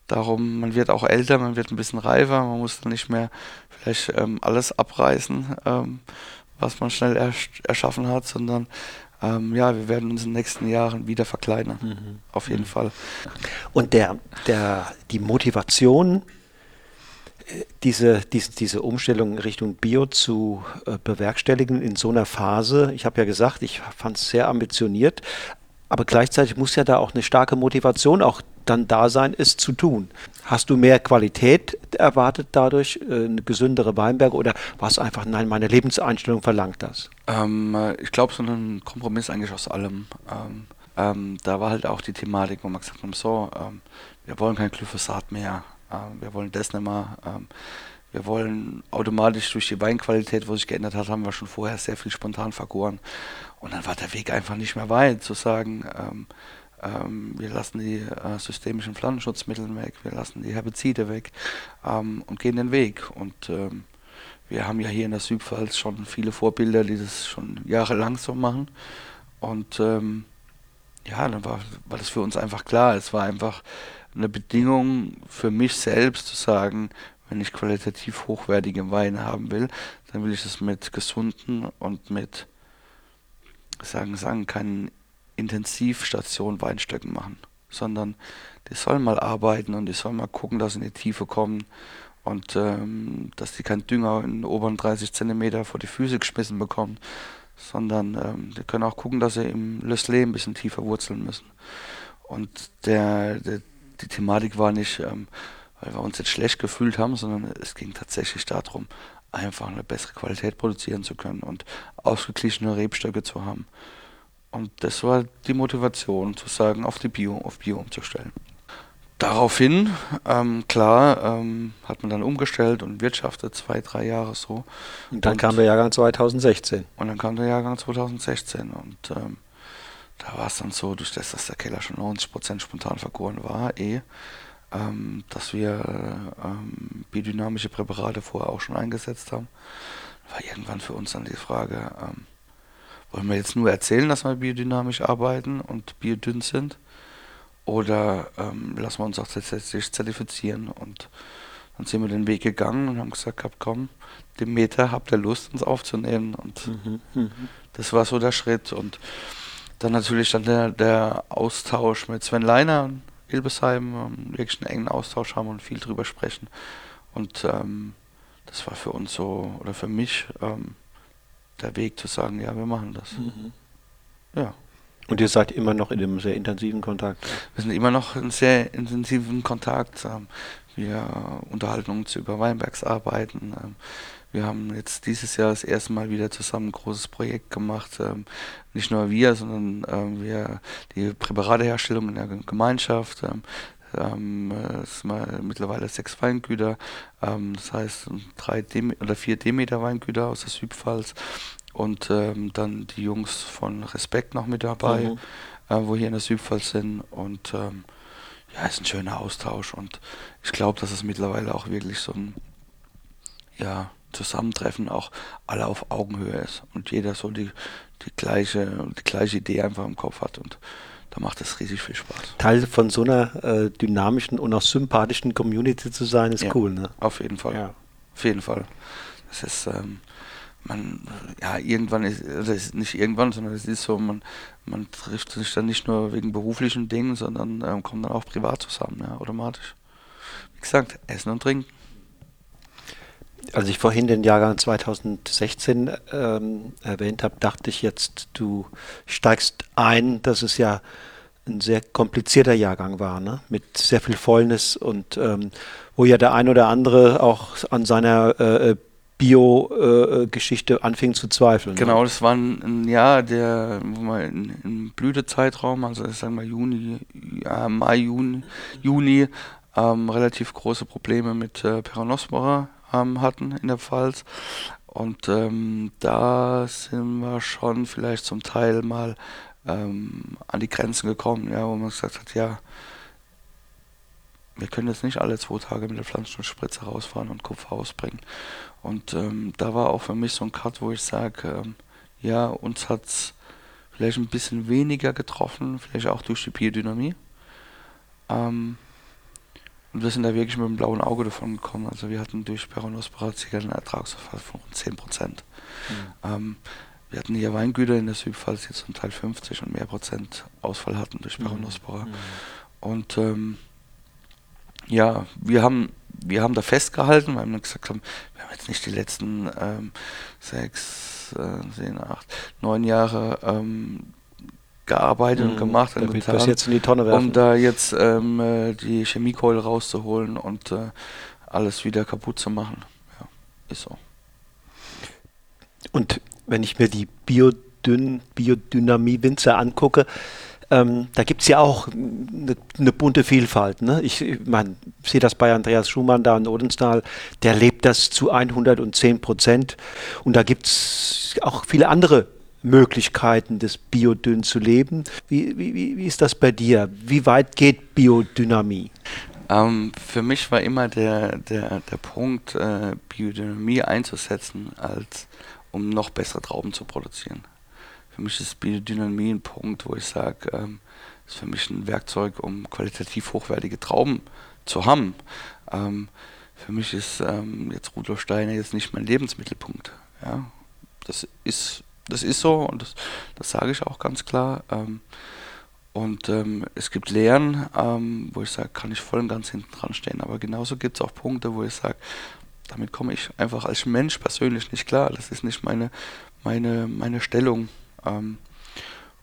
darum, man wird auch älter, man wird ein bisschen reifer, man muss dann nicht mehr vielleicht ähm, alles abreißen was man schnell ersch erschaffen hat, sondern ähm, ja, wir werden uns in den nächsten Jahren wieder verkleinern. Mhm. Auf jeden mhm. Fall. Und der, der, die Motivation, äh, diese, diese, diese Umstellung Richtung Bio zu äh, bewerkstelligen in so einer Phase, ich habe ja gesagt, ich fand es sehr ambitioniert, aber gleichzeitig muss ja da auch eine starke Motivation auch dann da sein, es zu tun. Hast du mehr Qualität erwartet dadurch, äh, eine gesündere Weinberge oder war es einfach, nein, meine Lebenseinstellung verlangt das? Ähm, äh, ich glaube, so ein Kompromiss eigentlich aus allem. Ähm, ähm, da war halt auch die Thematik, wo man gesagt hat, so, ähm, wir wollen kein Glyphosat mehr, äh, wir wollen das nicht mehr. Wir wollen automatisch durch die Weinqualität, wo sich geändert hat, haben wir schon vorher sehr viel spontan vergoren. Und dann war der Weg einfach nicht mehr weit, zu sagen, ähm, ähm, wir lassen die äh, systemischen Pflanzenschutzmittel weg, wir lassen die Herbizide weg ähm, und gehen den Weg. Und ähm, wir haben ja hier in der Südpfalz schon viele Vorbilder, die das schon jahrelang so machen. Und ähm, ja, dann war, war das für uns einfach klar. Es war einfach eine Bedingung für mich selbst zu sagen, wenn ich qualitativ hochwertige Weine haben will, dann will ich das mit gesunden und mit, sagen, sagen, keinen Intensivstation Weinstöcken machen, sondern die sollen mal arbeiten und die sollen mal gucken, dass sie in die Tiefe kommen und ähm, dass die keinen Dünger in den oberen 30 Zentimeter vor die Füße geschmissen bekommen, sondern ähm, die können auch gucken, dass sie im Lössleh ein bisschen tiefer wurzeln müssen. Und der, der die Thematik war nicht, ähm, weil wir uns jetzt schlecht gefühlt haben, sondern es ging tatsächlich darum, einfach eine bessere Qualität produzieren zu können und ausgeglichene Rebstöcke zu haben. Und das war die Motivation, zu sagen, auf die Bio, auf Bio umzustellen. Daraufhin, ähm, klar, ähm, hat man dann umgestellt und wirtschaftet zwei, drei Jahre so. Und dann und, kam der Jahrgang 2016. Und dann kam der Jahrgang 2016 und ähm, da war es dann so, durch das, dass der Keller schon 90% spontan vergoren war, eh, ähm, dass wir ähm, biodynamische Präparate vorher auch schon eingesetzt haben. War irgendwann für uns dann die Frage, ähm, wollen wir jetzt nur erzählen, dass wir biodynamisch arbeiten und biodünn sind? Oder ähm, lassen wir uns auch tatsächlich zertifizieren? Und dann sind wir den Weg gegangen und haben gesagt, komm, den Meter habt ihr Lust, uns aufzunehmen. Und mhm, mhm. das war so der Schritt. Und dann natürlich dann der, der Austausch mit Sven Leiner Ilbesheim, ähm, wirklich einen engen Austausch haben und viel drüber sprechen. Und ähm, das war für uns so, oder für mich, ähm, der Weg zu sagen, ja, wir machen das. Mhm. Ja. Und ihr seid immer noch in einem sehr intensiven Kontakt? Wir sind immer noch in sehr intensiven Kontakt. Ähm, wir unterhalten uns über Weinbergsarbeiten. Ähm, wir haben jetzt dieses Jahr das erste Mal wieder zusammen ein großes Projekt gemacht. Ähm, nicht nur wir, sondern wir die Präparateherstellung in der Gemeinschaft. Ähm, es mal mittlerweile sechs Weingüter, ähm, das heißt drei Dem oder vier Demeter Weingüter aus der Südpfalz und ähm, dann die Jungs von Respekt noch mit dabei, mhm. äh, wo hier in der Südpfalz sind und ähm, ja, ist ein schöner Austausch und ich glaube, dass es mittlerweile auch wirklich so ein ja, Zusammentreffen auch alle auf Augenhöhe ist und jeder so die, die gleiche die gleiche Idee einfach im Kopf hat und da macht es riesig viel Spaß. Teil von so einer äh, dynamischen und auch sympathischen Community zu sein, ist ja, cool, ne? Auf jeden Fall. Ja. Auf jeden Fall. Das ist ähm, man, ja, irgendwann ist, also ist nicht irgendwann, sondern es ist so, man, man trifft sich dann nicht nur wegen beruflichen Dingen, sondern ähm, kommt dann auch privat zusammen, ja, automatisch. Wie gesagt, Essen und Trinken. Als ich vorhin den Jahrgang 2016 ähm, erwähnt habe, dachte ich jetzt, du steigst ein, dass es ja ein sehr komplizierter Jahrgang war, ne? mit sehr viel Fäulnis und ähm, wo ja der ein oder andere auch an seiner äh, Bio-Geschichte äh, anfing zu zweifeln. Ne? Genau, das war ein, ein Jahr, der man im Blütezeitraum, also ich sag mal Juni, ja, Mai, Juni, Juni ähm, relativ große Probleme mit äh, Peronospora ähm, hatten in der Pfalz. Und ähm, da sind wir schon vielleicht zum Teil mal ähm, an die Grenzen gekommen, ja, wo man gesagt hat, ja, wir können jetzt nicht alle zwei Tage mit der Pflanzenschutzspritze rausfahren und Kupfer ausbringen. Und ähm, da war auch für mich so ein Cut, wo ich sage, ähm, ja, uns hat es vielleicht ein bisschen weniger getroffen, vielleicht auch durch die Biodynamie. Ähm, und wir sind da wirklich mit dem blauen Auge davon gekommen. Also wir hatten durch Peronospora einen Ertragsverfall von rund 10 Prozent. Mhm. Ähm, wir hatten hier Weingüter in der Südpfalz, die zum Teil 50 und mehr Prozent Ausfall hatten durch Peronospora. Mhm. Und ähm, ja, wir haben, wir haben da festgehalten, weil wir gesagt haben, wir haben jetzt nicht die letzten ähm, sechs, äh, sieben, acht, neun Jahre ähm, gearbeitet mhm, und gemacht und getan, das jetzt in die Tonne werfen. um da jetzt ähm, äh, die Chemiekeule rauszuholen und äh, alles wieder kaputt zu machen. Ja, ist so. Und wenn ich mir die Biodyn Biodynamie-Winzer angucke, ähm, da gibt es ja auch eine, eine bunte Vielfalt. Ne? Ich, ich mein, sehe das bei Andreas Schumann da in Odenstal, der lebt das zu 110 Prozent. Und da gibt es auch viele andere Möglichkeiten, das Biodünn zu leben. Wie, wie, wie ist das bei dir? Wie weit geht Biodynamie? Ähm, für mich war immer der, der, der Punkt, äh, Biodynamie einzusetzen, als um noch bessere Trauben zu produzieren. Für mich ist Biodynamie ein Punkt, wo ich sage, ähm, ist für mich ein Werkzeug, um qualitativ hochwertige Trauben zu haben. Ähm, für mich ist ähm, jetzt Rudolf Steiner jetzt nicht mein Lebensmittelpunkt. Ja? Das ist das ist so und das, das sage ich auch ganz klar. Ähm, Und ähm, es gibt Lehren, ähm, wo ich sage, kann ich voll und ganz hinten dran stehen. Aber genauso gibt es auch Punkte, wo ich sage, damit komme ich einfach als Mensch persönlich nicht klar. Das ist nicht meine, meine, meine Stellung. Ähm,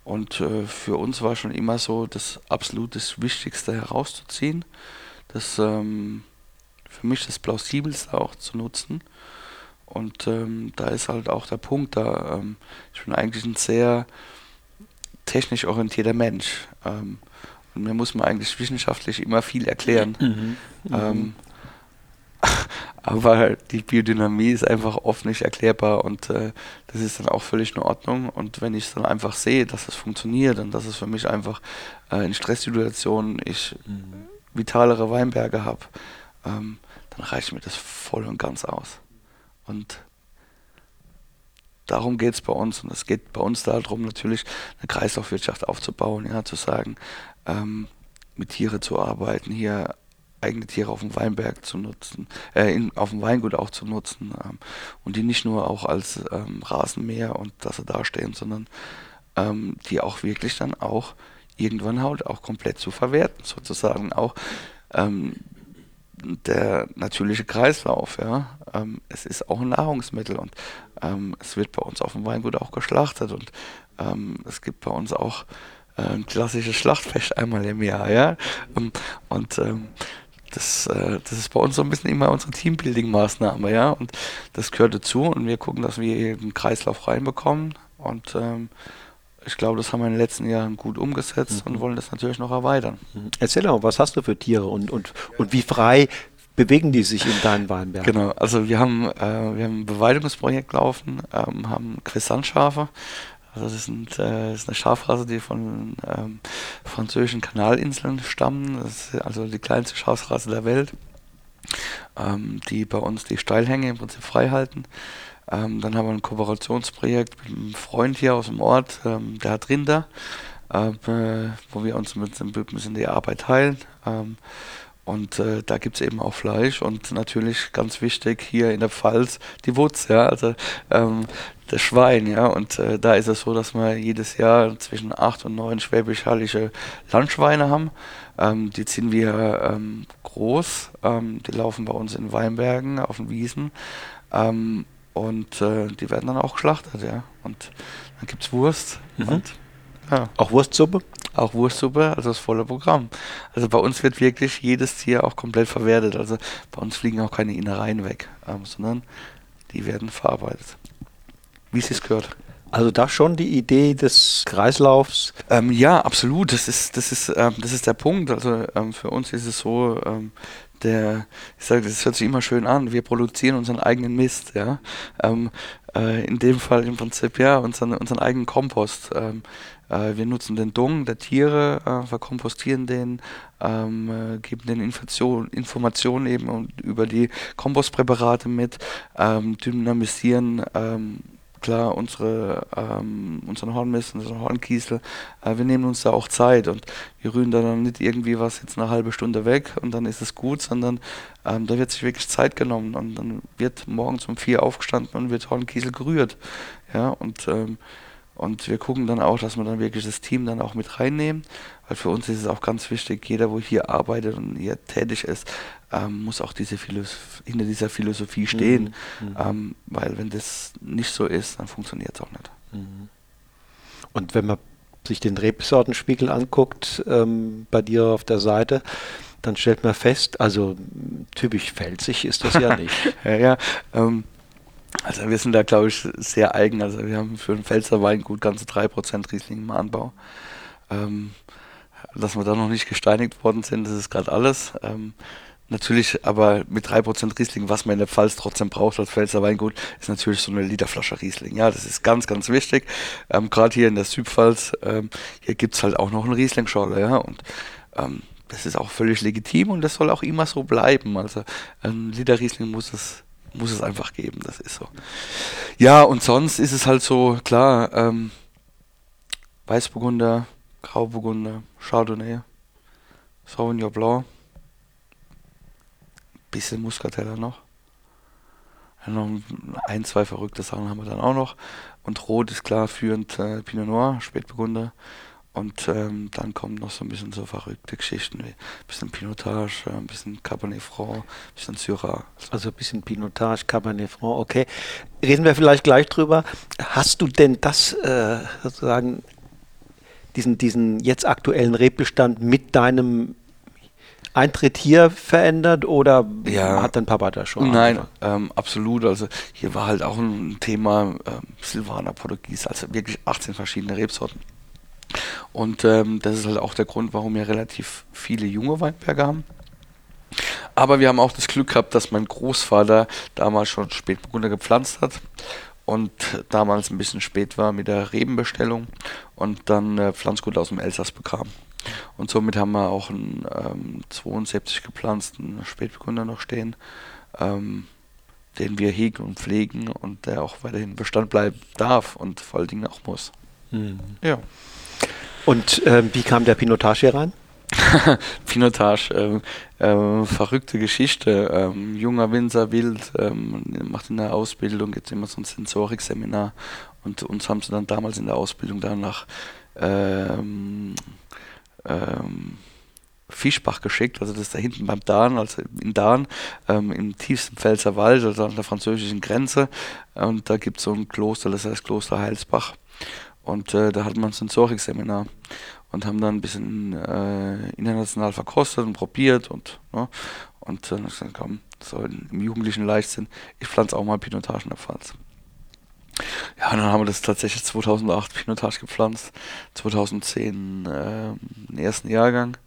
und äh, für uns war schon immer so, das absolut das Wichtigste herauszuziehen. Das ähm, für mich das Plausibelste auch zu nutzen. Und ähm, da ist halt auch der Punkt, da ähm, ich bin eigentlich ein sehr technisch orientierter Mensch. Ähm, und mir muss man eigentlich wissenschaftlich immer viel erklären. Mhm. Mhm. Ähm, aber die Biodynamie ist einfach oft nicht erklärbar und äh, das ist dann auch völlig in Ordnung. Und wenn ich dann einfach sehe, dass es funktioniert und dass es für mich einfach äh, in Stresssituationen ich mhm. vitalere Weinberge habe, ähm, dann reicht mir das voll und ganz aus. Und darum geht es bei uns. Und es geht bei uns darum natürlich eine Kreislaufwirtschaft aufzubauen, ja, zu sagen, ähm, mit Tiere zu arbeiten, hier eigene Tiere auf dem Weinberg zu nutzen, äh, in, auf dem Weingut auch zu nutzen ähm, und die nicht nur auch als ähm, Rasenmäher und dass sie dastehen, sondern ähm, die auch wirklich dann auch irgendwann halt auch komplett zu verwerten, sozusagen auch ähm, der natürliche Kreislauf, ja. Ähm, es ist auch ein Nahrungsmittel und ähm, es wird bei uns auf dem Weingut auch geschlachtet und ähm, es gibt bei uns auch äh, ein klassisches Schlachtfest einmal im Jahr, ja. Ähm, und ähm, das, äh, das ist bei uns so ein bisschen immer unsere Teambuilding-Maßnahme, ja. Und das gehört dazu und wir gucken, dass wir den Kreislauf reinbekommen und ähm, ich glaube, das haben wir in den letzten Jahren gut umgesetzt mhm. und wollen das natürlich noch erweitern. Mhm. Erzähl doch was hast du für Tiere und, und, und wie frei bewegen die sich in deinen Weinbergen? Genau, also wir haben, äh, wir haben ein Beweidungsprojekt laufen, ähm, haben Quisantschafe. Also das, sind, äh, das ist eine Schafrasse, die von ähm, französischen Kanalinseln stammen. Das ist also die kleinste Schafrasse der Welt, ähm, die bei uns die Steilhänge im Prinzip frei halten. Ähm, dann haben wir ein Kooperationsprojekt mit einem Freund hier aus dem Ort, ähm, der hat Rinder, äh, wo wir uns mit ein bisschen die Arbeit teilen. Ähm, und äh, da gibt es eben auch Fleisch und natürlich ganz wichtig hier in der Pfalz die Wutz, ja, also ähm, das Schwein, ja. Und äh, da ist es so, dass wir jedes Jahr zwischen acht und neun schwäbisch-hallische Landschweine haben. Ähm, die ziehen wir ähm, groß, ähm, die laufen bei uns in Weinbergen auf den Wiesen. Und äh, die werden dann auch geschlachtet, ja. Und dann gibt es Wurst. Mhm. Und, ja. Auch Wurstsuppe? Auch Wurstsuppe, also das volle Programm. Also bei uns wird wirklich jedes Tier auch komplett verwertet. Also bei uns fliegen auch keine Innereien weg, ähm, sondern die werden verarbeitet. Wie es sich gehört. Also da schon die Idee des Kreislaufs? Ähm, ja, absolut. Das ist, das ist, ähm, das ist der Punkt. Also ähm, für uns ist es so, ähm, der, ich sage, das hört sich immer schön an, wir produzieren unseren eigenen Mist, ja. Ähm, äh, in dem Fall im Prinzip ja unseren, unseren eigenen Kompost. Ähm, äh, wir nutzen den Dung der Tiere, äh, verkompostieren den, ähm, äh, geben den Information, Informationen eben über die Kompostpräparate mit, ähm, dynamisieren klar unsere, ähm, unseren Hornmist, unseren Hornkiesel, äh, wir nehmen uns da auch Zeit und wir rühren dann nicht irgendwie was jetzt eine halbe Stunde weg und dann ist es gut, sondern ähm, da wird sich wirklich Zeit genommen und dann wird morgens um vier aufgestanden und wird Hornkiesel gerührt. Ja, und ähm, und wir gucken dann auch, dass wir dann wirklich das Team dann auch mit reinnehmen, weil für uns ist es auch ganz wichtig, jeder, wo hier arbeitet und hier tätig ist, ähm, muss auch diese hinter dieser Philosophie stehen, mhm. mhm. ähm, weil wenn das nicht so ist, dann funktioniert es auch nicht. Mhm. Und wenn man sich den Rebsortenspiegel anguckt, ähm, bei dir auf der Seite, dann stellt man fest, also typisch felsig ist das ja nicht. ja, ja ähm, also wir sind da, glaube ich, sehr eigen. Also wir haben für den Pfälzer Weingut ganze 3% Riesling im Anbau. Ähm, dass wir da noch nicht gesteinigt worden sind, das ist gerade alles. Ähm, natürlich aber mit 3% Riesling, was man in der Pfalz trotzdem braucht als Pfälzer Weingut, ist natürlich so eine Literflasche Riesling. Ja, das ist ganz, ganz wichtig. Ähm, gerade hier in der Südpfalz, ähm, hier gibt es halt auch noch eine Riesling-Schorle, ja, und ähm, das ist auch völlig legitim und das soll auch immer so bleiben. Also ein Liter Riesling muss es muss es einfach geben, das ist so. Ja, und sonst ist es halt so, klar, ähm, Weißburgunder, Grauburgunder, Chardonnay, Sauvignon Blanc, bisschen Muscatella noch. Noch ein, zwei verrückte Sachen haben wir dann auch noch. Und Rot ist klar führend äh, Pinot Noir, Spätburgunder. Und ähm, dann kommen noch so ein bisschen so verrückte Geschichten wie ein bisschen Pinotage, ein bisschen Cabernet Franc, ein bisschen Syrah. Also ein bisschen Pinotage, Cabernet Franc, okay. Reden wir vielleicht gleich drüber. Hast du denn das äh, sozusagen, diesen, diesen jetzt aktuellen Rebbestand mit deinem Eintritt hier verändert oder Ja. hat dein Papa da schon? Nein, ähm, absolut. Also hier war halt auch ein Thema ähm, Silvaner Portugies, also wirklich 18 verschiedene Rebsorten. Und ähm, das ist halt auch der Grund, warum wir relativ viele junge Weinberge haben. Aber wir haben auch das Glück gehabt, dass mein Großvater damals schon Spätburgunder gepflanzt hat und damals ein bisschen spät war mit der Rebenbestellung und dann äh, Pflanzgut aus dem Elsass bekam. Und somit haben wir auch einen ähm, 72 gepflanzten Spätburgunder noch stehen, ähm, den wir hegen und pflegen und der auch weiterhin Bestand bleiben darf und vor allen Dingen auch muss. Hm. Ja. Und ähm, wie kam der Pinotage hier rein? Pinotage, ähm, ähm, verrückte Geschichte. Ähm, junger Winzer, wild, ähm, macht in der Ausbildung jetzt immer so ein Sensorikseminar und uns haben sie dann damals in der Ausbildung dann nach ähm, ähm, Fischbach geschickt, also das ist da hinten beim Dahn, also in Dahn, ähm, im tiefsten Pfälzer Wald, also an der französischen Grenze. Und da gibt es so ein Kloster, das heißt Kloster Heilsbach. Und äh, da hatten wir ein Sensorikseminar und haben dann ein bisschen äh, international verkostet und probiert und, ne, und dann dann komm, so im jugendlichen Leichtsinn, ich pflanze auch mal Pinotage in der Pfalz. Ja, dann haben wir das tatsächlich 2008 Pinotage gepflanzt, 2010 ähm, den ersten Jahrgang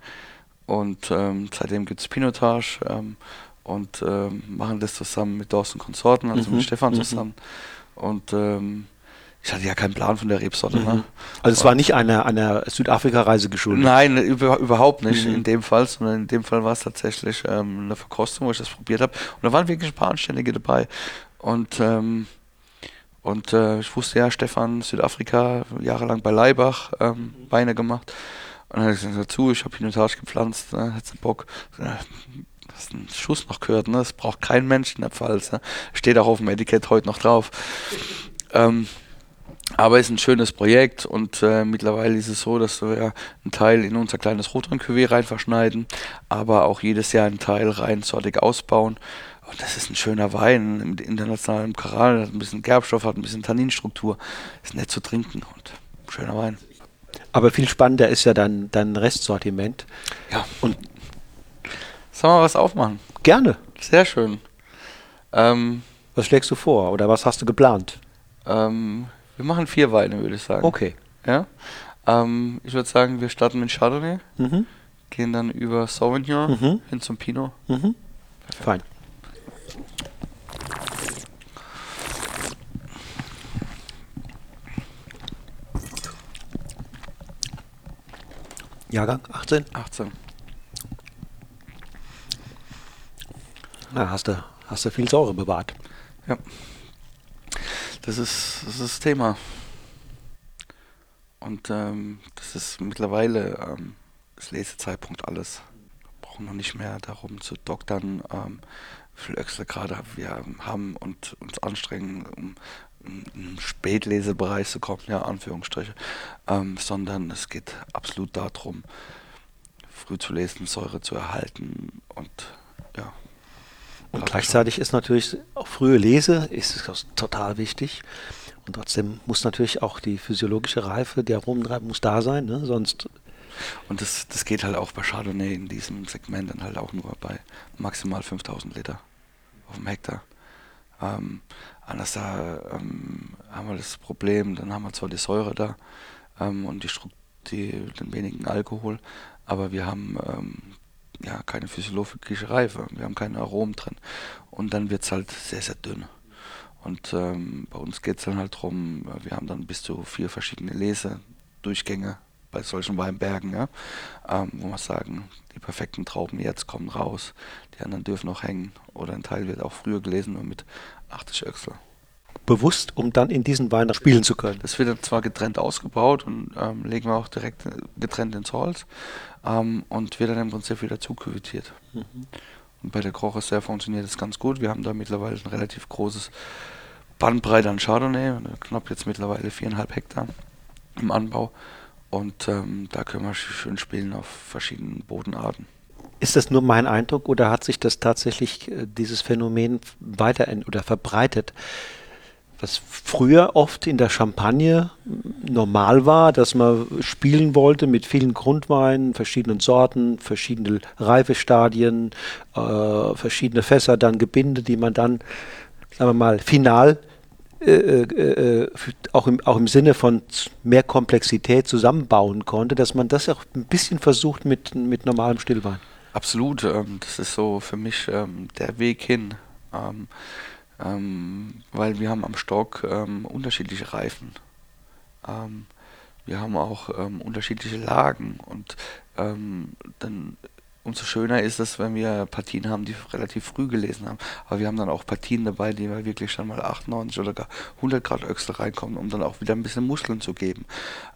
und ähm, seitdem gibt es Pinotage ähm, und ähm, machen das zusammen mit Dorsten Konsorten, also Mhm, mit Stefan mhm. zusammen und ähm, ich hatte ja keinen Plan von der Rebsorte. Ne? Also es war nicht einer, einer Südafrika-Reise geschuldet. Nein, über, überhaupt nicht Mhm. in dem Fall, sondern in dem Fall war es tatsächlich ähm, eine Verkostung, wo ich das probiert habe. Und da waren wirklich ein paar Anständige dabei. Und, ähm, und äh, ich wusste ja, Stefan, Südafrika, jahrelang bei Leibach ähm, Weine gemacht. Und dann habe ich gesagt, dazu, ich habe Pinotage gepflanzt, ne, du Bock. Hast einen Schuss noch gehört, ne? Das braucht kein Mensch in der Pfalz. Ne? Steht auch auf dem Etikett heute noch drauf. Ähm, aber ist ein schönes Projekt und äh, mittlerweile ist es so, dass wir einen Teil in unser kleines Rotwein-Cuvée rein verschneiden, aber auch jedes Jahr einen Teil rein sortig ausbauen. Und das ist ein schöner Wein im internationalen Karal, hat ein bisschen Gerbstoff, hat ein bisschen Tanninstruktur, ist nett zu trinken und schöner Wein. Aber viel spannender ist ja dein, dein Restsortiment. Ja, Und sollen wir was aufmachen? gerne. Sehr schön. Ähm, Was schlägst du vor oder was hast du geplant? ähm, wir machen vier Weine, würde ich sagen. Okay. Ja? Ähm, ich würde sagen, wir starten mit Chardonnay. Mhm. gehen dann über Sauvignon Mhm. hin zum Pinot. Mhm. Fein. Jahrgang 18? 18. Na, hast du, hast du viel Säure bewahrt. Das ist, das ist das Thema. Und ähm, das ist mittlerweile ähm, das Lesezeitpunkt alles. Wir brauchen noch nicht mehr darum zu doktern, ähm, wie viel Öchsel gerade wir haben und uns anstrengen, um Spätlesebereich zu kommen, ja, Anführungsstriche, ähm, sondern es geht absolut darum, früh zu lesen, Säure zu erhalten und ja. Und gleichzeitig ist natürlich auch frühe Lese ist total wichtig. Und trotzdem muss natürlich auch die physiologische Reife, der Rumtreib muss da sein, ne? sonst Und das, das geht halt auch bei Chardonnay in diesem Segment dann halt auch nur bei maximal 5000 Liter auf dem Hektar. Ähm, anders da ähm, haben wir das Problem, dann haben wir zwar die Säure da ähm, und die, die, den wenigen Alkohol, aber wir haben ähm, ja keine physiologische Reife, wir haben keine Aromen drin. Und dann wird es halt sehr, sehr dünn. Und ähm, bei uns geht es dann halt darum, wir haben dann bis zu vier verschiedene Lesedurchgänge bei solchen Weinbergen, ja, ähm, wo wir sagen, die perfekten Trauben jetzt kommen raus, die anderen dürfen noch hängen oder ein Teil wird auch früher gelesen, nur mit 80 Öchsel. bewusst, um dann in diesen Wein spielen zu können. Das wird dann zwar getrennt ausgebaut und ähm, legen wir auch direkt äh, getrennt ins Holz ähm, und wird dann im Prinzip wieder zuküvitiert. Und bei der Krochester funktioniert das ganz gut. Wir haben da mittlerweile ein relativ großes Bandbreite an Chardonnay, knapp jetzt mittlerweile viereinhalb Hektar im Anbau. Und ähm, da können wir schön spielen auf verschiedenen Bodenarten. Ist das nur mein Eindruck oder hat sich das tatsächlich, äh, dieses Phänomen weiter oder verbreitet? Was früher oft in der Champagne normal war, dass man spielen wollte mit vielen Grundweinen, verschiedenen Sorten, verschiedene Reifestadien, äh, verschiedene Fässer, dann Gebinde, die man dann, sagen wir mal, final äh, äh, äh auch, im, auch im Sinne von mehr Komplexität zusammenbauen konnte, dass man das auch ein bisschen versucht mit, mit normalem Stillwein. Absolut, ähm, das ist so für mich ähm, der Weg hin. Ähm, ähm weil wir haben am Stock ähm, unterschiedliche Reifen. Ähm, wir haben auch unterschiedliche Lagen und dann umso schöner ist es, wenn wir Partien haben, die relativ früh gelesen haben. Aber wir haben dann auch Partien dabei, die wir wirklich schon mal 98 oder gar 100 Grad Öchsel reinkommen, um dann auch wieder ein bisschen Muskeln zu geben.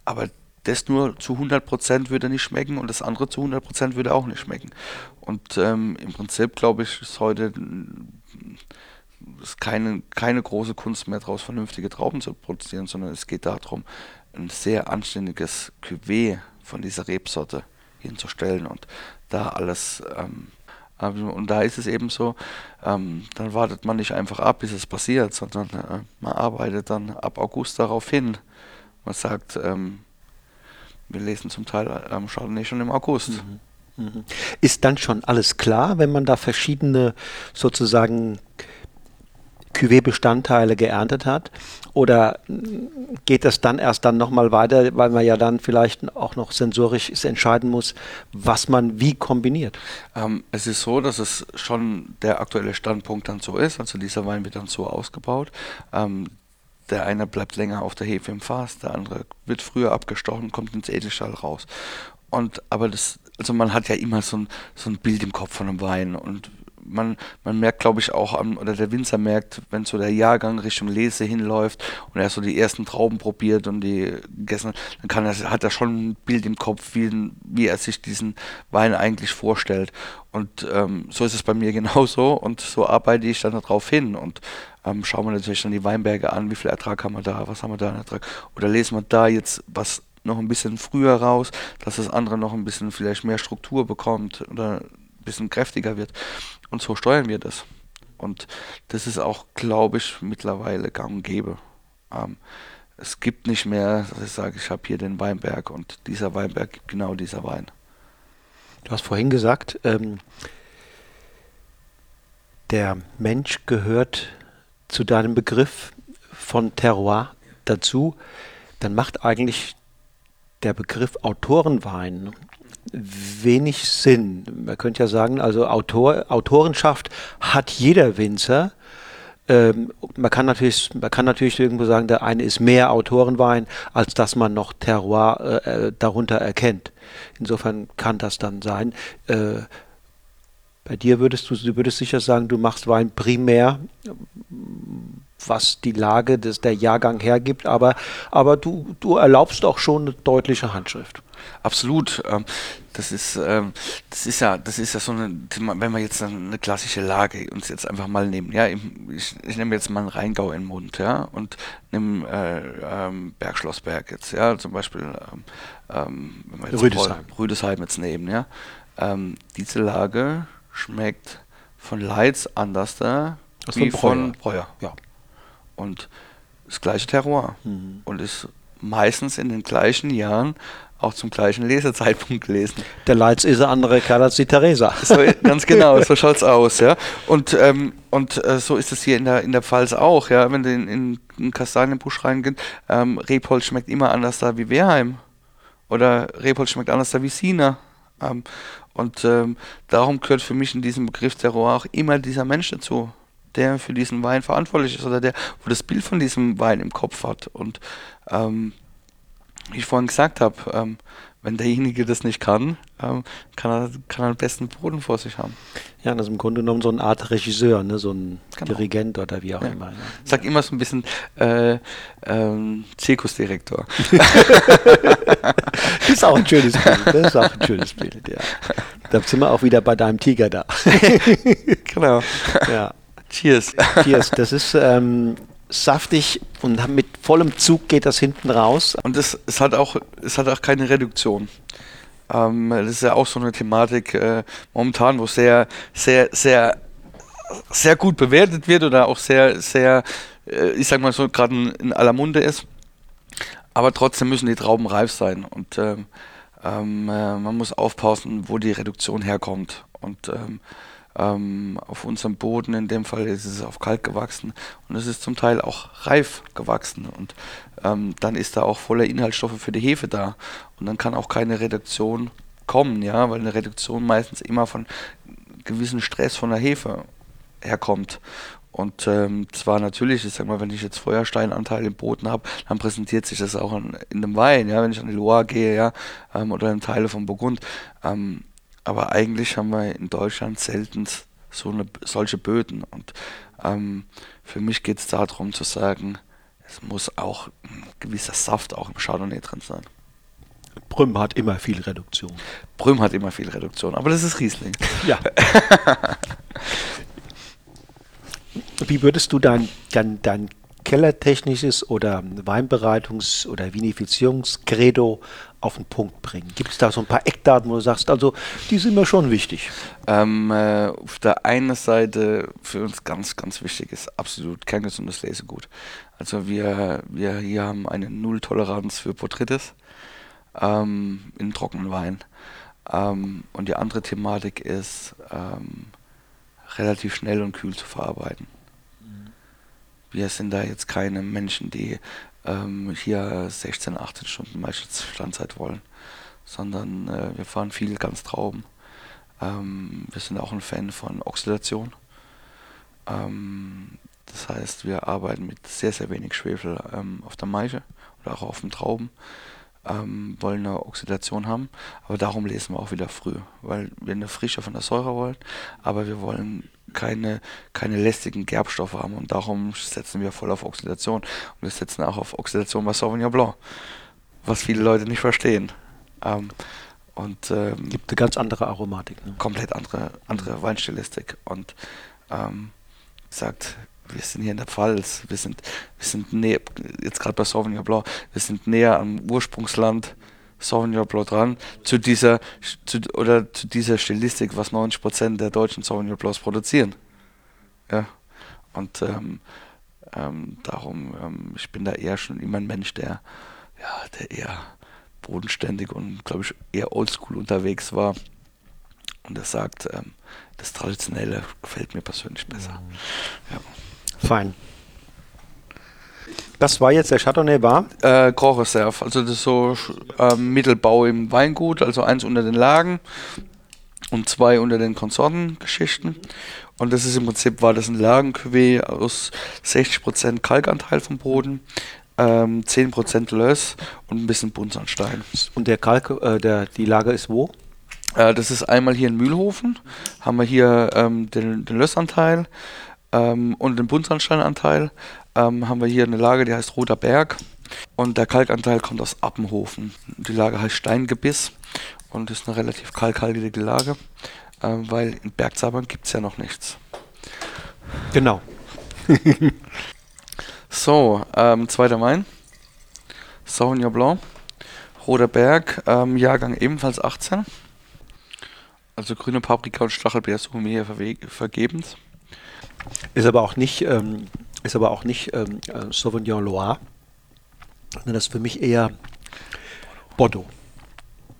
Aber das nur zu 100% würde nicht schmecken und das andere zu 100% würde auch nicht schmecken. Und ähm, im Prinzip, glaube ich, ist heute ist keine, keine große Kunst mehr daraus, vernünftige Trauben zu produzieren, sondern es geht darum, ein sehr anständiges Cuvée von dieser Rebsorte hinzustellen und da alles ähm, und da ist es eben so, ähm, dann wartet man nicht einfach ab, bis es passiert, sondern äh, man arbeitet dann ab August darauf hin. Man sagt, ähm, wir lesen zum Teil ähm, Chardonnay schon im August. Mhm. Mhm. Ist dann schon alles klar, wenn man da verschiedene sozusagen Cuvée-Bestandteile geerntet hat? Oder geht das dann erst dann nochmal weiter, weil man ja dann vielleicht auch noch sensorisch entscheiden muss, was man wie kombiniert? Ähm, es ist so, dass es schon der aktuelle Standpunkt dann so ist. Also dieser Wein wird dann so ausgebaut. Ähm, der eine bleibt länger auf der Hefe im Fass, der andere wird früher abgestochen, kommt ins Edelstahl raus. Und aber das, also man hat ja immer so ein, so ein Bild im Kopf von einem Wein und man, man merkt, glaube ich, auch an, oder der Winzer merkt, wenn so der Jahrgang Richtung Lese hinläuft und er so die ersten Trauben probiert und die gegessen dann kann er, hat er schon ein Bild im Kopf, wie, wie er sich diesen Wein eigentlich vorstellt. Und ähm, so ist es bei mir genauso und so arbeite ich dann darauf hin und ähm, schauen wir natürlich dann die Weinberge an, wie viel Ertrag haben wir da, was haben wir da an Ertrag. Oder lesen wir da jetzt was noch ein bisschen früher raus, dass das andere noch ein bisschen vielleicht mehr Struktur bekommt oder bisschen kräftiger wird. Und so steuern wir das. Und das ist auch, glaube ich, mittlerweile gang und gäbe. Ähm, es gibt nicht mehr, dass ich sage, ich habe hier den Weinberg und dieser Weinberg gibt genau dieser Wein. Du hast vorhin gesagt, ähm, der Mensch gehört zu deinem Begriff von Terroir dazu, dann macht eigentlich der Begriff Autorenwein wenig Sinn. Man könnte ja sagen, also Autor, Autorenschaft hat jeder Winzer. Ähm, man, kann natürlich, man kann natürlich irgendwo sagen, der eine ist mehr Autorenwein, als dass man noch Terroir äh, äh darunter erkennt. Insofern kann das dann sein. Äh, bei dir würdest du, du würdest sicher sagen, du machst Wein primär, was die Lage des, der Jahrgang hergibt, aber, aber du, du erlaubst auch schon eine deutliche Handschrift. Absolut. Ähm, das ist, ähm, das ist ja, das ist ja so eine, wenn wir jetzt eine klassische Lage uns jetzt einfach mal nehmen, ja, ich, ich nehme jetzt mal einen Rheingau in den Mund, ja, und nehme äh, ähm, Bergschlossberg jetzt, ja, zum Beispiel ähm, ähm wenn wir jetzt Rüdesheim. Rüdesheim jetzt nehmen, ja, ähm, diese Lage schmeckt von Leitz anders da wie von Breuer. Ja. Und das gleiche Terroir. Mhm. Und ist meistens in den gleichen Jahren auch zum gleichen Lesezeitpunkt gelesen. Der Leitz ist ein anderer Kerl als die Theresa. So, ganz genau, so schaut es aus, ja. Und, ähm, und äh, so ist es hier in der, in der Pfalz auch, ja. Wenn du in, in einen Kastanienbusch reingehst, ähm, Rebholz schmeckt immer anders da wie Wehrheim. Oder Rebholz schmeckt anders da wie Sina. Ähm, und ähm, darum gehört für mich in diesem Begriff Terroir auch immer dieser Mensch dazu, der für diesen Wein verantwortlich ist oder der, wo das Bild von diesem Wein im Kopf hat. Und ähm, wie ich vorhin gesagt habe, ähm, wenn derjenige das nicht kann, ähm, kann, er, kann er den besten Boden vor sich haben. Ja, das ist im Grunde genommen so eine Art Regisseur, ne? so ein genau. Dirigent oder wie auch ja. immer. Ja. Ich sag immer so ein bisschen äh, ähm, Zirkusdirektor. das ist auch ein schönes Bild. Das ist auch ein schönes Bild, ja. Da sind wir auch wieder bei deinem Tiger da. genau. Ja. Cheers. Cheers. Das ist ähm, saftig und mit vollem Zug geht das hinten raus. Und es, es, hat, auch, es hat auch keine Reduktion. Ähm, das ist ja auch so eine Thematik äh, momentan, wo sehr, sehr, sehr, sehr gut bewertet wird oder auch sehr, sehr, äh, ich sag mal so, gerade in, aller Munde ist. Aber trotzdem müssen die Trauben reif sein und ähm, ähm, äh, man muss aufpassen, wo die Reduktion herkommt. Und ähm, auf unserem Boden, in dem Fall ist es auf Kalk gewachsen und es ist zum Teil auch reif gewachsen und ähm, dann ist da auch voller Inhaltsstoffe für die Hefe da und dann kann auch keine Reduktion kommen, ja, weil eine Reduktion meistens immer von gewissen Stress von der Hefe herkommt. Und ähm, zwar natürlich, ich sag mal, wenn ich jetzt Feuersteinanteil im Boden habe, dann präsentiert sich das auch in, in dem Wein, ja, wenn ich an die Loire gehe, ja, ähm, oder in Teile von Burgund. Ähm, aber eigentlich haben wir in Deutschland selten so eine, solche Böden. Und ähm, für mich geht es darum zu sagen, es muss auch ein gewisser Saft auch im Chardonnay drin sein. Brüm hat immer viel Reduktion. Brüm hat immer viel Reduktion, aber das ist Riesling. Ja. Wie würdest du dein, dein, dein kellertechnisches oder Weinbereitungs- oder Vinifizierungskredo auf den Punkt bringen? Gibt es da so ein paar Eckdaten, wo du sagst, also die sind mir schon wichtig? Ähm, äh, auf der einen Seite für uns ganz, ganz wichtig ist absolut kerngesundes Lesegut. Also wir, wir hier haben eine Nulltoleranz für Botrytis ähm, in trockenen Wein. Ähm, und die andere Thematik ist ähm, relativ schnell und kühl zu verarbeiten. Wir sind da jetzt keine Menschen, die ähm, hier 16, 18 Stunden meistens Standzeit wollen, sondern äh, wir fahren viel ganz Trauben. Ähm, wir sind auch ein Fan von Oxidation. Ähm, das heißt, wir arbeiten mit sehr, sehr wenig Schwefel ähm, auf der Maische oder auch auf den Trauben. Ähm, wollen eine Oxidation haben, aber darum lesen wir auch wieder früh, weil wir eine Frische von der Säure wollen, aber wir wollen keine, keine lästigen Gerbstoffe haben und darum setzen wir voll auf Oxidation. Und wir setzen auch auf Oxidation bei Sauvignon Blanc, was viele Leute nicht verstehen. Ähm, und ähm, gibt eine ganz andere Aromatik. Ne? Komplett andere, andere Weinstilistik. Und ähm, sagt, wir sind hier in der Pfalz, wir sind, wir sind näher, jetzt gerade bei Sauvignon Blanc, wir sind näher am Ursprungsland Sauvignon Blanc dran, zu dieser, zu, oder zu dieser Stilistik, was 90% der deutschen Sauvignon Blancs produzieren. Ja. Und ähm, ähm, darum, ähm, ich bin da eher schon immer ein Mensch, der, ja, der eher bodenständig und, glaube ich, eher oldschool unterwegs war. Und er sagt, ähm, das Traditionelle gefällt mir persönlich besser. Mhm. Ja. Fein. Das war jetzt der Chardonnay war? Äh, Grand Reserve, also das ist so äh, Mittelbau im Weingut, also eins unter den Lagen und zwei unter den Konsortengeschichten. Und das ist im Prinzip, war das ein Lagencuvée aus 60% Kalkanteil vom Boden, ähm, 10% Löss und ein bisschen Buntsandstein. Und der Kalk, äh, der, die Lage ist wo? Äh, das ist einmal hier in Mühlhofen, haben wir hier ähm, den, den Lössanteil ähm, und den Buntsandsteinanteil ähm, haben wir hier eine Lage, die heißt Roter Berg. Und der Kalkanteil kommt aus Appenhofen. Die Lage heißt Steingebiss und ist eine relativ kalkhaltige Lage, ähm, weil in Bergzabern gibt es ja noch nichts. Genau. so, ähm, zweiter Wein. Sauvignon Blanc. Roter Berg, ähm, Jahrgang ebenfalls 18. Also grüne Paprika und Stachelbeer suchen wir hier vergebens. Ist aber auch nicht ähm, ist aber auch nicht ähm, äh, Sauvignon Loire, sondern das ist für mich eher Bordeaux.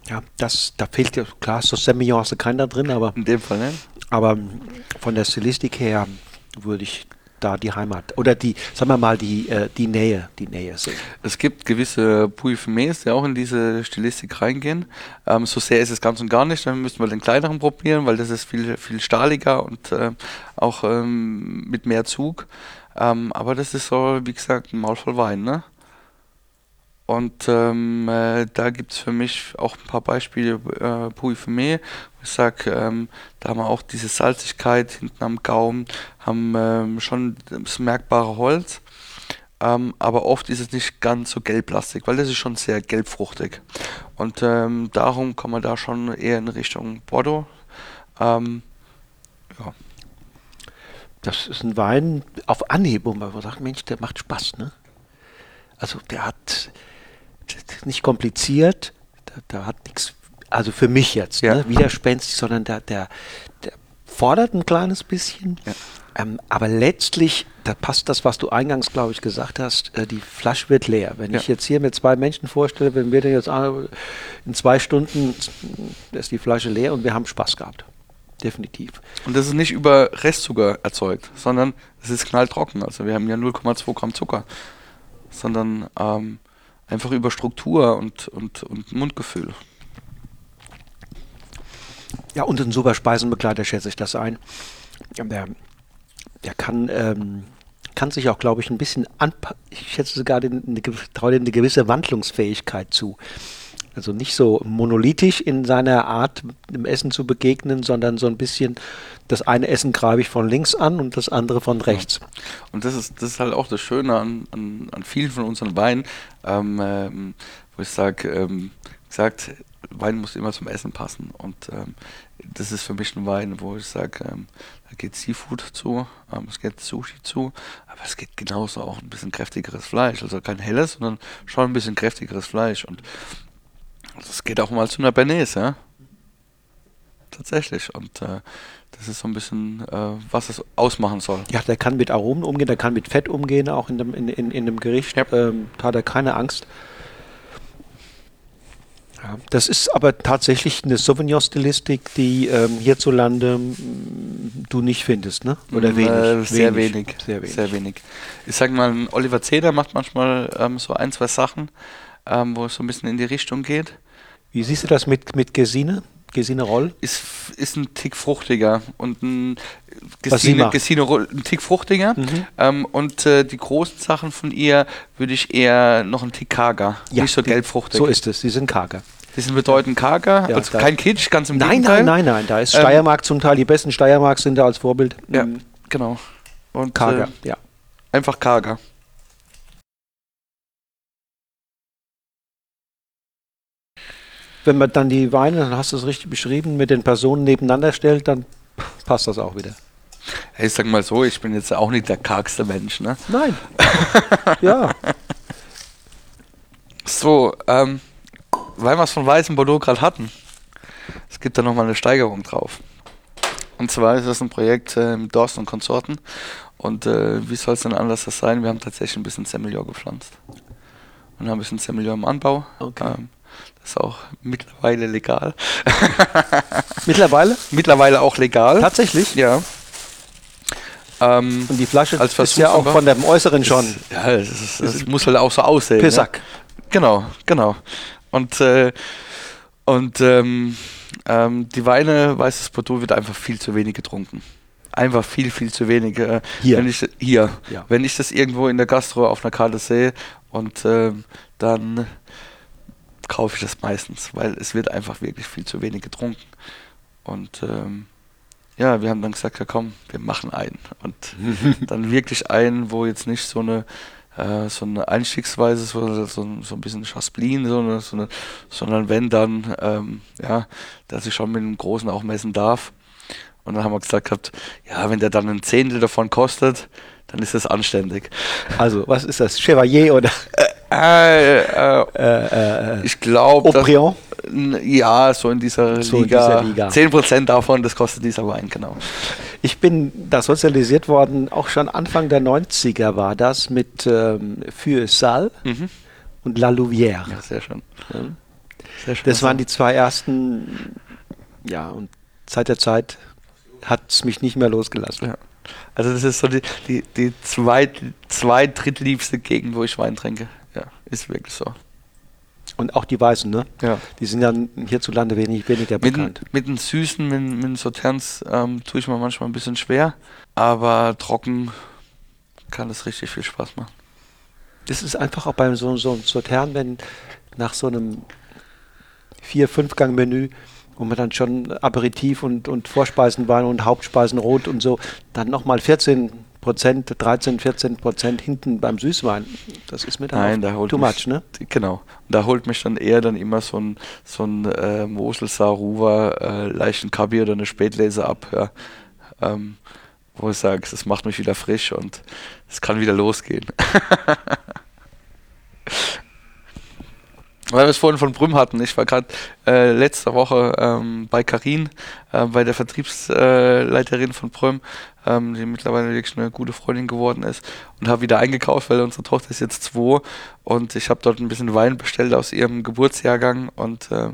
Ja, das, da fehlt ja, klar, so Semillon hast du keiner drin, aber. In dem Fall, ne? Aber von der Stilistik her würde ich da die Heimat oder die, sagen wir mal, die, äh, die Nähe, die Nähe sehen. Es gibt gewisse Pouilles die auch in diese Stilistik reingehen. Ähm, so sehr ist es ganz und gar nicht. Dann müssten wir den kleineren probieren, weil das ist viel, viel stahliger und äh, auch ähm, mit mehr Zug. Ähm, aber das ist so, wie gesagt, ein Maul voll Wein, ne? Und ähm, äh, da gibt es für mich auch ein paar Beispiele, äh, Pouilly Fumé, ich sage, ähm, da haben wir auch diese Salzigkeit hinten am Gaumen, haben ähm, schon das merkbare Holz, ähm, aber oft ist es nicht ganz so gelblastig, weil das ist schon sehr gelbfruchtig. Und ähm, darum kann man da schon eher in Richtung Bordeaux. Ähm. Das ist ein Wein auf Anhieb, wo man sagt, Mensch, der macht Spaß, ne? Also der hat nicht kompliziert, der, der hat nichts, also für mich jetzt, ja. ne, widerspenstig, sondern der, der, der fordert ein kleines bisschen. Ja. Ähm, aber letztlich, da passt das, was du eingangs, glaube ich, gesagt hast, äh, die Flasche wird leer. Wenn ja. ich jetzt hier mir zwei Menschen vorstelle, wenn wir denn jetzt in zwei Stunden ist die Flasche leer und wir haben Spaß gehabt. Definitiv. Und das ist nicht über Restzucker erzeugt, sondern es ist knalltrocken. Also wir haben ja 0,2 Gramm Zucker, sondern ähm, einfach über Struktur und, und, und Mundgefühl. Ja, und ein super Speisenbegleiter schätze ich das ein. Der der kann, ähm, kann sich auch, glaube ich, ein bisschen anpassen. Ich schätze sogar den, eine, eine gewisse Wandlungsfähigkeit zu. Also nicht so monolithisch in seiner Art, dem Essen zu begegnen, sondern so ein bisschen, das eine Essen greife ich von links an und das andere von rechts. Und das ist, das ist halt auch das Schöne an, an, an vielen von unseren Weinen, ähm, ähm, wo ich sage, ähm, gesagt, Wein muss immer zum Essen passen. Und ähm, das ist für mich ein Wein, wo ich sage, ähm, da geht Seafood zu, ähm, es geht Sushi zu, aber es geht genauso auch ein bisschen kräftigeres Fleisch. Also kein helles, sondern schon ein bisschen kräftigeres Fleisch. Und das geht auch mal zu einer Bernays, ja. Tatsächlich. Und äh, das ist so ein bisschen, äh, was es ausmachen soll. Ja, der kann mit Aromen umgehen, der kann mit Fett umgehen, auch in dem, in, in, in dem Gericht. Ja. Ähm, da hat er keine Angst. Ja, das ist aber tatsächlich eine Sauvignon-Stilistik, die ähm, hierzulande m, du nicht findest, ne? Oder wenig? Äh, sehr, wenig. wenig. Sehr wenig. Sehr wenig. Ich sag mal, Oliver Zeder macht manchmal ähm, so ein, zwei Sachen, ähm, wo es so ein bisschen in die Richtung geht. Wie siehst du das mit, mit Gesine? Gesine Roll? Ist, ist ein Tick fruchtiger und ein Gesine, Gesine Roll ein Tick fruchtiger. Mhm. Ähm, und äh, die großen Sachen von ihr würde ich eher noch ein Tick karger, ja, nicht so gelbfruchtig. So ist es, sie sind karger. Die sind bedeutend karger, ja, also kein Kitsch, ganz im nein, Gegenteil. Nein, nein, nein, da ist ähm, Steiermark zum Teil, die besten Steiermark sind da als Vorbild. Ja, mhm. genau. Und karger, äh, ja. Einfach karger. Wenn man dann die Weine, dann hast du es richtig beschrieben, mit den Personen nebeneinander stellt, dann passt das auch wieder. Ich sag mal so, ich bin jetzt auch nicht der kargste Mensch, ne? Nein. ja. So, ähm, weil wir es von Weißem Bordeaux gerade hatten, es gibt da nochmal eine Steigerung drauf. Und zwar ist das ein Projekt äh, mit Dorst und Konsorten. Und äh, wie soll es denn anders sein? Wir haben tatsächlich ein bisschen Semillon gepflanzt. Und haben ein bisschen Semillon im Anbau. Okay. Ähm, ist auch mittlerweile legal. mittlerweile? Mittlerweile auch legal. Tatsächlich? Ja. Ähm, Und die Flasche als ist ja auch von dem Äußeren schon. Ist, ja, das muss halt auch so aussehen. Pissack. Ne? Genau, genau. Und, äh, und ähm, ähm, die Weine, weißes Bordeaux, wird einfach viel zu wenig getrunken. Einfach viel, viel zu wenig. Äh, hier. Wenn ich, hier. Ja. Wenn ich das irgendwo in der Gastro auf einer Karte sehe und ähm, dann kaufe ich das meistens, weil es wird einfach wirklich viel zu wenig getrunken. Und ähm, ja, wir haben dann gesagt, ja komm, wir machen einen. Und dann wirklich einen, wo jetzt nicht so eine äh, so eine Einstiegsweise, so, so, so ein bisschen Chasplin, so so eine, sondern wenn dann, ähm, ja, dass ich schon mit einem Großen auch messen darf. Und dann haben wir gesagt gehabt, ja, wenn der dann ein Zehntel davon kostet, dann ist das anständig. Also, was ist das? Chevalier oder? Äh, äh, äh, äh, ich glaube. Aubryon? Ja, so in dieser, so Liga. in dieser Liga. 10% davon, das kostet dieser Wein, genau. Ich bin da sozialisiert worden, auch schon Anfang der 90er war das mit ähm, Für Sal mhm. und La Louvière. Ja, sehr schön. Ja. Sehr schön. Das waren die zwei ersten, ja, und seit der Zeit hat es mich nicht mehr losgelassen. Ja. Also das ist so die, die, die zweit, zweit drittliebste Gegend, wo ich Wein trinke. Ist wirklich so. Und auch die Weißen, ne? Ja. Die sind ja hierzulande wenig, weniger bekannt. Mit, mit den Süßen, mit, mit den Sauterns ähm, tue ich mir manchmal ein bisschen schwer, aber trocken kann es richtig viel Spaß machen. Das ist einfach auch beim so, so einem Sautern, wenn nach so einem Vier-, Fünf-Gang-Menü wo man dann schon Aperitif und, und Vorspeisenwein und Hauptspeisen rot und so, dann nochmal 14 Prozent, 13, 14 Prozent hinten beim Süßwein. Das ist mir dann Nein, da holt too much, ne? Genau. Da holt mich dann eher dann immer so ein, so ein äh, Mosel Saruwa, äh, leichten Kabi oder eine Spätlese ab, ja. Ähm, wo ich sage, es macht mich wieder frisch und es kann wieder losgehen. Weil wir es vorhin von Brüm hatten. Ich war gerade äh, letzte Woche ähm, bei Karin, äh, bei der Vertriebsleiterin von Brüm, ähm, die mittlerweile wirklich eine gute Freundin geworden ist und habe wieder eingekauft, weil unsere Tochter ist jetzt zwei und ich habe dort ein bisschen Wein bestellt aus ihrem Geburtsjahrgang und äh,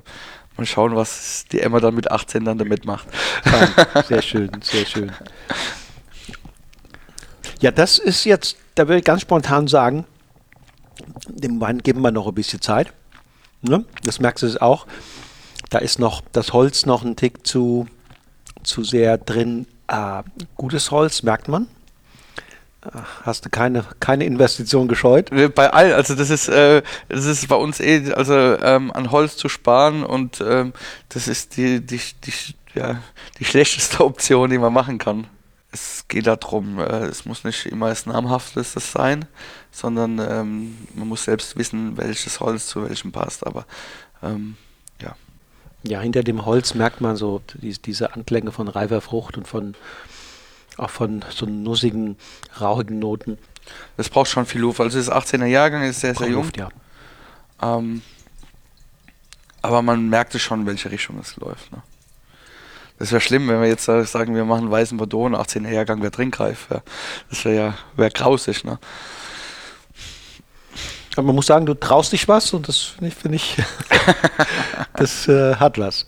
mal schauen, was die Emma dann mit 18 dann damit macht. sehr schön, sehr schön. Ja, das ist jetzt, da würde ich ganz spontan sagen, dem Wein geben wir noch ein bisschen Zeit. Ne? Das merkst du auch. Da ist noch das Holz noch ein Tick zu, zu sehr drin. Äh, gutes Holz, merkt man. Äh, hast du keine, keine Investition gescheut? Bei all, also das ist, äh, das ist bei uns eh, also ähm, an Holz zu sparen und ähm, das ist die, die, die, ja, die schlechteste Option, die man machen kann es geht darum, äh, es muss nicht immer das Namhafteste sein, sondern ähm, man muss selbst wissen, welches Holz zu welchem passt. Aber ähm, ja. Ja, hinter dem Holz merkt man so die, diese Anklänge von reifer Frucht und von auch von so nussigen, rauchigen Noten. Das braucht schon viel Luft. Also das 18er Jahrgang ist sehr, sehr jung. Luft, ja. Ähm, aber man merkt es schon, in welche Richtung es läuft. Ne? Das wäre schlimm, wenn wir jetzt sagen, wir machen weißen Bordeaux und 18er Jahrgang wäre trinkreif. Ja. Das wäre ja wär grausig. Ne? Aber man muss sagen, du traust dich was und das finde ich, find ich das äh, hat was.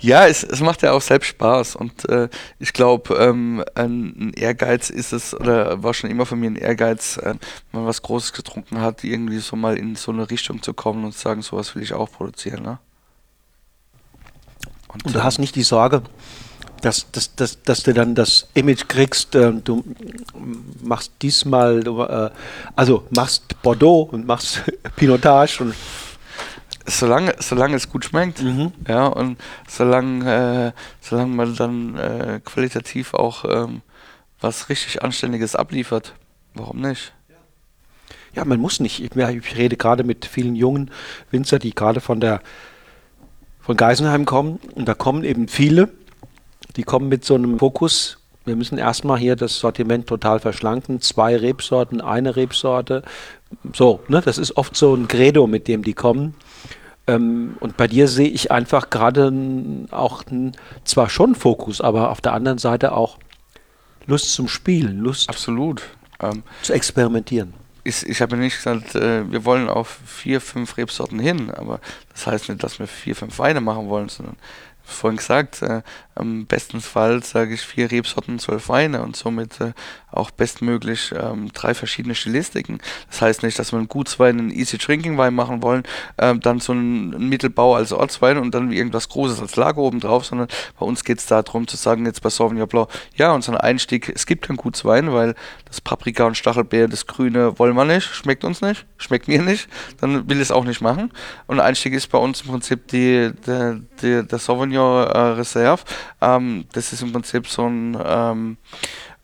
Ja, es, es macht ja auch selbst Spaß und äh, ich glaube, ähm, ein Ehrgeiz ist es, oder war schon immer von mir ein Ehrgeiz, äh, wenn man was Großes getrunken hat, irgendwie so mal in so eine Richtung zu kommen und zu sagen, sowas will ich auch produzieren. Ne? Und, und du hast nicht die Sorge, dass, dass, dass, dass du dann das Image kriegst, äh, du machst diesmal, äh, also machst Bordeaux und machst Pinotage und solange, solange es gut schmeckt, mhm. ja, und solange, äh, solange man dann äh, qualitativ auch ähm, was richtig Anständiges abliefert, warum nicht? Ja, man muss nicht. Ich, ich rede gerade mit vielen jungen Winzer, die gerade von der von Geisenheim kommen. Und da kommen eben viele, die kommen mit so einem Fokus. Wir müssen erstmal hier das Sortiment total verschlanken. Zwei Rebsorten, eine Rebsorte. So, ne, das ist oft so ein Credo, mit dem die kommen. Ähm, und bei dir sehe ich einfach gerade auch n, zwar schon Fokus, aber auf der anderen Seite auch Lust zum Spielen, Lust Absolut. Ähm, zu experimentieren ich, ich habe nicht gesagt, äh, wir wollen auf vier, fünf Rebsorten hin, aber das heißt nicht, dass wir vier, fünf Weine machen wollen, sondern vorhin gesagt, äh, am besten Fall sage ich vier Rebsorten, zwölf Weine und somit äh, auch bestmöglich ähm, drei verschiedene Stilistiken. Das heißt nicht, dass wir einen Gutswein, einen Easy Drinking Wein machen wollen, ähm, dann so einen Mittelbau als Ortswein und dann irgendwas Großes als Lager oben drauf, sondern bei uns geht es darum zu sagen, jetzt bei Sauvignon Blanc, ja, unser Einstieg, es gibt keinen Gutswein, weil das Paprika und Stachelbeer, das Grüne wollen wir nicht, schmeckt uns nicht, schmeckt mir nicht, dann will ich es auch nicht machen. Und Einstieg ist bei uns im Prinzip die, die, die der Sauvignon äh, Reserve. Ähm, das ist im Prinzip so ein ähm,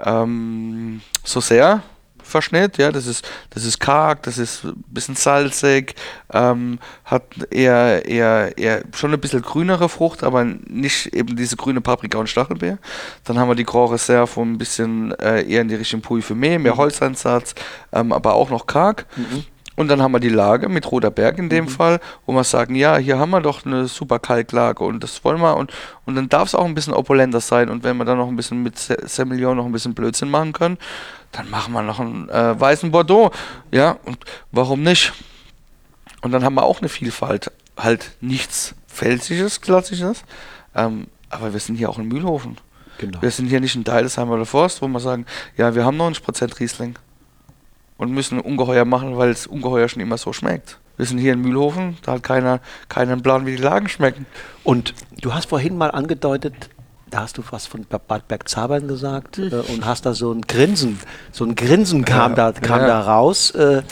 ähm, so sehr Verschnitt, ja, das ist, das ist karg, das ist ein bisschen salzig, ähm, hat eher, eher, eher schon ein bisschen grünere Frucht, aber nicht eben diese grüne Paprika und Stachelbeer. Dann haben wir die Grand Reserve, ein bisschen äh, eher in die Richtung Puy Fumé, mehr mhm. Holzeinsatz, ähm, aber auch noch karg. Mhm. Und dann haben wir die Lage mit Roter Berg in dem mhm. Fall, wo wir sagen, ja, hier haben wir doch eine super Kalklage und das wollen wir und, und dann darf es auch ein bisschen opulenter sein und wenn wir dann noch ein bisschen mit Semillon noch ein bisschen Blödsinn machen können, dann machen wir noch einen äh, weißen Bordeaux, ja, und warum nicht? Und dann haben wir auch eine Vielfalt, halt nichts Pfälzisches, Klassisches, ähm, aber wir sind hier auch in Mühlhofen. Genau. Wir sind hier nicht in Deilesheimer oder Forst, wo wir sagen, ja, wir haben 90% Riesling und müssen Ungeheuer machen, weil es Ungeheuer schon immer so schmeckt. Wir sind hier in Mühlhofen, da hat keiner keinen Plan, wie die Lagen schmecken. Und du hast vorhin mal angedeutet, da hast du was von Bad Bergzabern gesagt äh, und hast da so ein Grinsen, so ein Grinsen kam ja, da kam ja. da raus. Äh,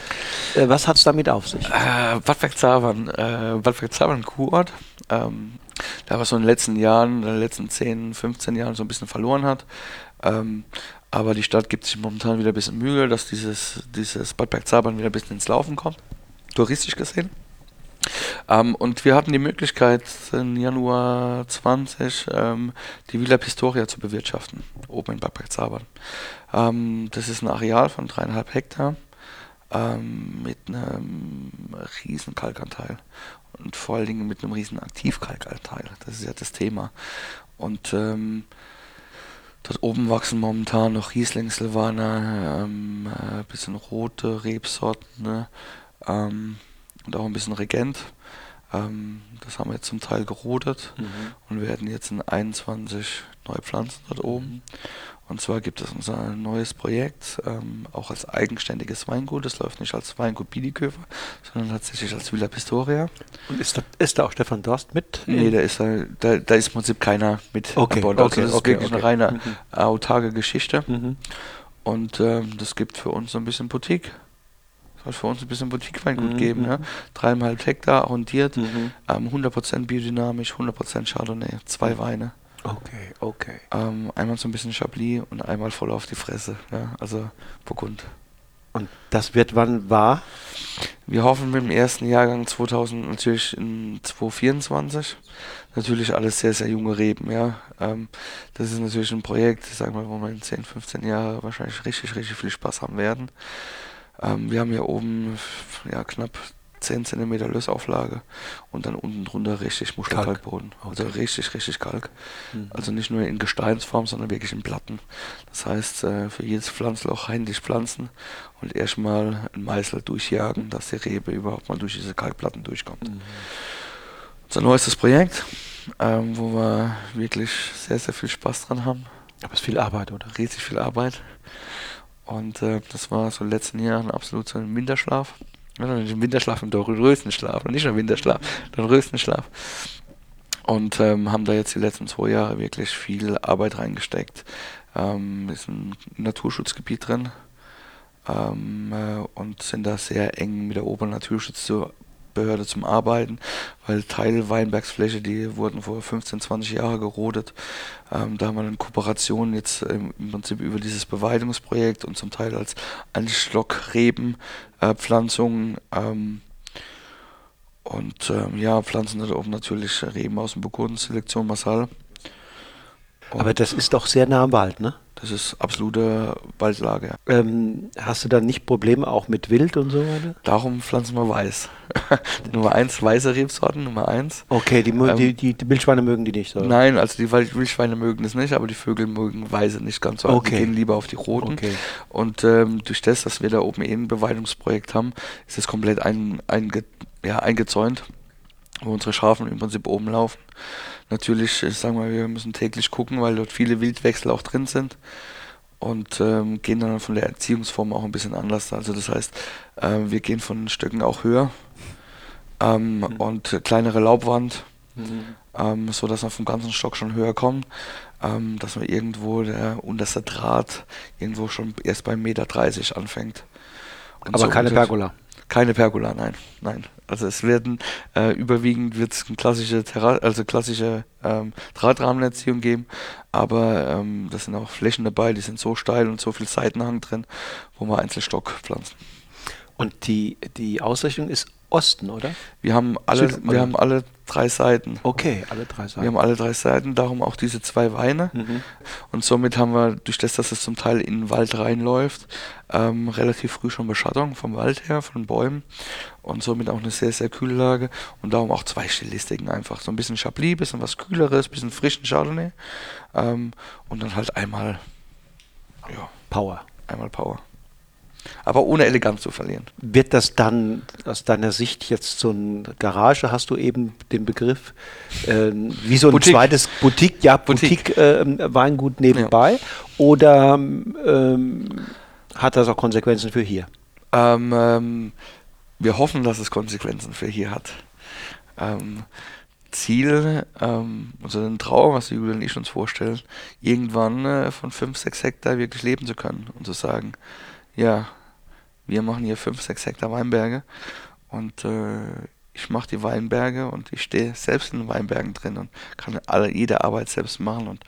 äh, was hat es damit auf sich? Äh, Bad Bergzabern, äh, Bad Bergzabern, Kurort, ähm, da was so in den letzten Jahren, in den letzten 10, 15 Jahren so ein bisschen verloren hat. Ähm, aber die Stadt gibt sich momentan wieder ein bisschen Mühe, dass dieses, dieses Bad Bergzabern wieder ein bisschen ins Laufen kommt. Touristisch gesehen. Ähm, und wir hatten die Möglichkeit, im Januar 20 ähm, die Villa Pistoria zu bewirtschaften, oben in Bad Bergzabern. Ähm, das ist ein Areal von dreieinhalb Hektar ähm, mit einem riesen Kalkanteil und vor allen Dingen mit einem riesen Aktivkalkanteil. Das ist ja das Thema. Und ähm, dort oben wachsen momentan noch Riesling, Silvaner, ähm, äh, bisschen rote Rebsorten ne? ähm, und auch ein bisschen Regent. Ähm, das haben wir jetzt zum Teil gerodet mhm. und werden jetzt in 21 neue Pflanzen dort oben. Und zwar gibt es unser neues Projekt, ähm, auch als eigenständiges Weingut. Das läuft nicht als Weingut Biedeköfer, sondern tatsächlich als Villa Pistoria. Und ist da, ist da auch Stefan Dorst mit? Nee, da ist, da, da, da ist im Prinzip keiner mit okay, an Bord. Also okay, das ist okay, wirklich okay. eine reine Mhm. autarke Geschichte. Mhm. Und ähm, das gibt für uns so ein bisschen Boutique. Soll für uns ein bisschen Boutique-Weingut Mhm, geben. mhm. Ja? Dreieinhalb Hektar arrondiert, Mhm. ähm, 100% biodynamisch, 100% Chardonnay, zwei Weine. Okay, okay. Ähm, einmal so ein bisschen Chablis und einmal voll auf die Fresse. Ja? Also Burgund. Und das wird wann wahr? Wir hoffen mit dem ersten Jahrgang 2000 natürlich in 2024. Natürlich alles sehr, sehr junge Reben, ja. Ähm, das ist natürlich ein Projekt, sag mal, wo wir in 10, 15 Jahren wahrscheinlich richtig, richtig viel Spaß haben werden. Ähm, wir haben hier oben ja, knapp 10 cm Lösauflage und dann unten drunter richtig Muschelkalkboden. Also Okay. richtig, richtig Kalk. Mhm. Also nicht nur in Gesteinsform, sondern wirklich in Platten. Das heißt, äh, für jedes Pflanzloch händisch pflanzen und erstmal einen Meißel durchjagen, dass die Rebe überhaupt mal durch diese Kalkplatten durchkommt. Mhm. Unser neuestes Projekt, ähm, wo wir wirklich sehr, sehr viel Spaß dran haben. Aber es ist viel Arbeit, oder? Riesig viel Arbeit. Und äh, das war so in den letzten Jahren absolut so ein Winterschlaf. Ein Winterschlaf, ein Röstenschlaf. Nicht nur Winterschlaf, sondern Röstenschlaf. Und ähm, haben da jetzt die letzten zwei Jahre wirklich viel Arbeit reingesteckt. Ähm, ist ein Naturschutzgebiet drin. Ähm, äh, und sind da sehr eng mit der Obernaturschutzbehörde zum Arbeiten, weil Teil Weinbergsfläche, die wurden vor 15, 20 Jahren gerodet. Ähm, da haben wir eine Kooperation jetzt im Prinzip über dieses Beweidungsprojekt und zum Teil als Anstockrebenpflanzungen. Äh, Pflanzungen, ähm, und ähm, ja, pflanzen oben natürlich Reben aus dem Burgund, Selektion Massal. Aber das ist doch sehr nah am Wald, ne? Das ist absolute Waldlage. ja. Ähm, hast du dann nicht Probleme auch mit Wild und so weiter? Darum pflanzen wir weiß. Nummer eins, weiße Rebsorten, Nummer eins. Okay, die, Ähm, die, die, die Wildschweine mögen die nicht so. Nein, also die Wild- Wildschweine mögen das nicht, aber die Vögel mögen weiße nicht ganz so. Also Okay. Die gehen lieber auf die roten. Okay. Und ähm, durch das, dass wir da oben eh ein Beweidungsprojekt haben, ist es komplett ein, einge, ja, eingezäunt, wo unsere Schafen im Prinzip oben laufen. Natürlich, ich sag mal, wir müssen täglich gucken, weil dort viele Wildwechsel auch drin sind und ähm, gehen dann von der Erziehungsform auch ein bisschen anders. Also das heißt, ähm, wir gehen von Stöcken auch höher ähm, Mhm. und kleinere Laubwand, Mhm. ähm, so dass wir vom ganzen Stock schon höher kommen, ähm, dass man irgendwo der unterste Draht irgendwo schon erst bei 1,30 Meter anfängt. Und Aber so keine Pergola. Keine Pergola, nein, nein. Also es werden äh, überwiegend wird es eine klassische, Terra also klassische ähm, Drahtrahmenerziehung geben, aber ähm, das sind auch Flächen dabei, die sind so steil und so viel Seitenhang drin, wo wir Einzelstock pflanzen. Und die, die Ausrichtung ist Osten, oder? Wir haben alle, Süd- wir haben alle drei Seiten. Okay, alle drei Seiten. Wir haben alle drei Seiten, darum auch diese zwei Weine. Mhm. Und somit haben wir, durch das, dass es zum Teil in den Wald reinläuft, ähm, relativ früh schon Beschattung vom Wald her, von den Bäumen. Und somit auch eine sehr, sehr kühle Lage. Und darum auch zwei Stilistiken einfach. So ein bisschen Chablis, bisschen was Kühleres, bisschen frischen Chardonnay. Ähm, und dann halt einmal, ja, Power. einmal Power. Aber ohne Eleganz zu verlieren. Wird das dann aus deiner Sicht jetzt so eine Garage, hast du eben den Begriff, ähm, wie so ein Boutique. zweites Boutique, ja, Boutique. Boutique-Weingut nebenbei? Oder ähm, hat das auch Konsequenzen für hier? Ähm, ähm, wir hoffen, dass es Konsequenzen für hier hat. Ähm, Ziel, ähm, also ein Traum, was Julia und ich uns vorstellen, irgendwann äh, von 5, 6 Hektar wirklich leben zu können und zu sagen, ja, wir machen hier 5, 6 Hektar Weinberge und äh, ich mache die Weinberge und ich stehe selbst in den Weinbergen drin und kann alle, jede Arbeit selbst machen und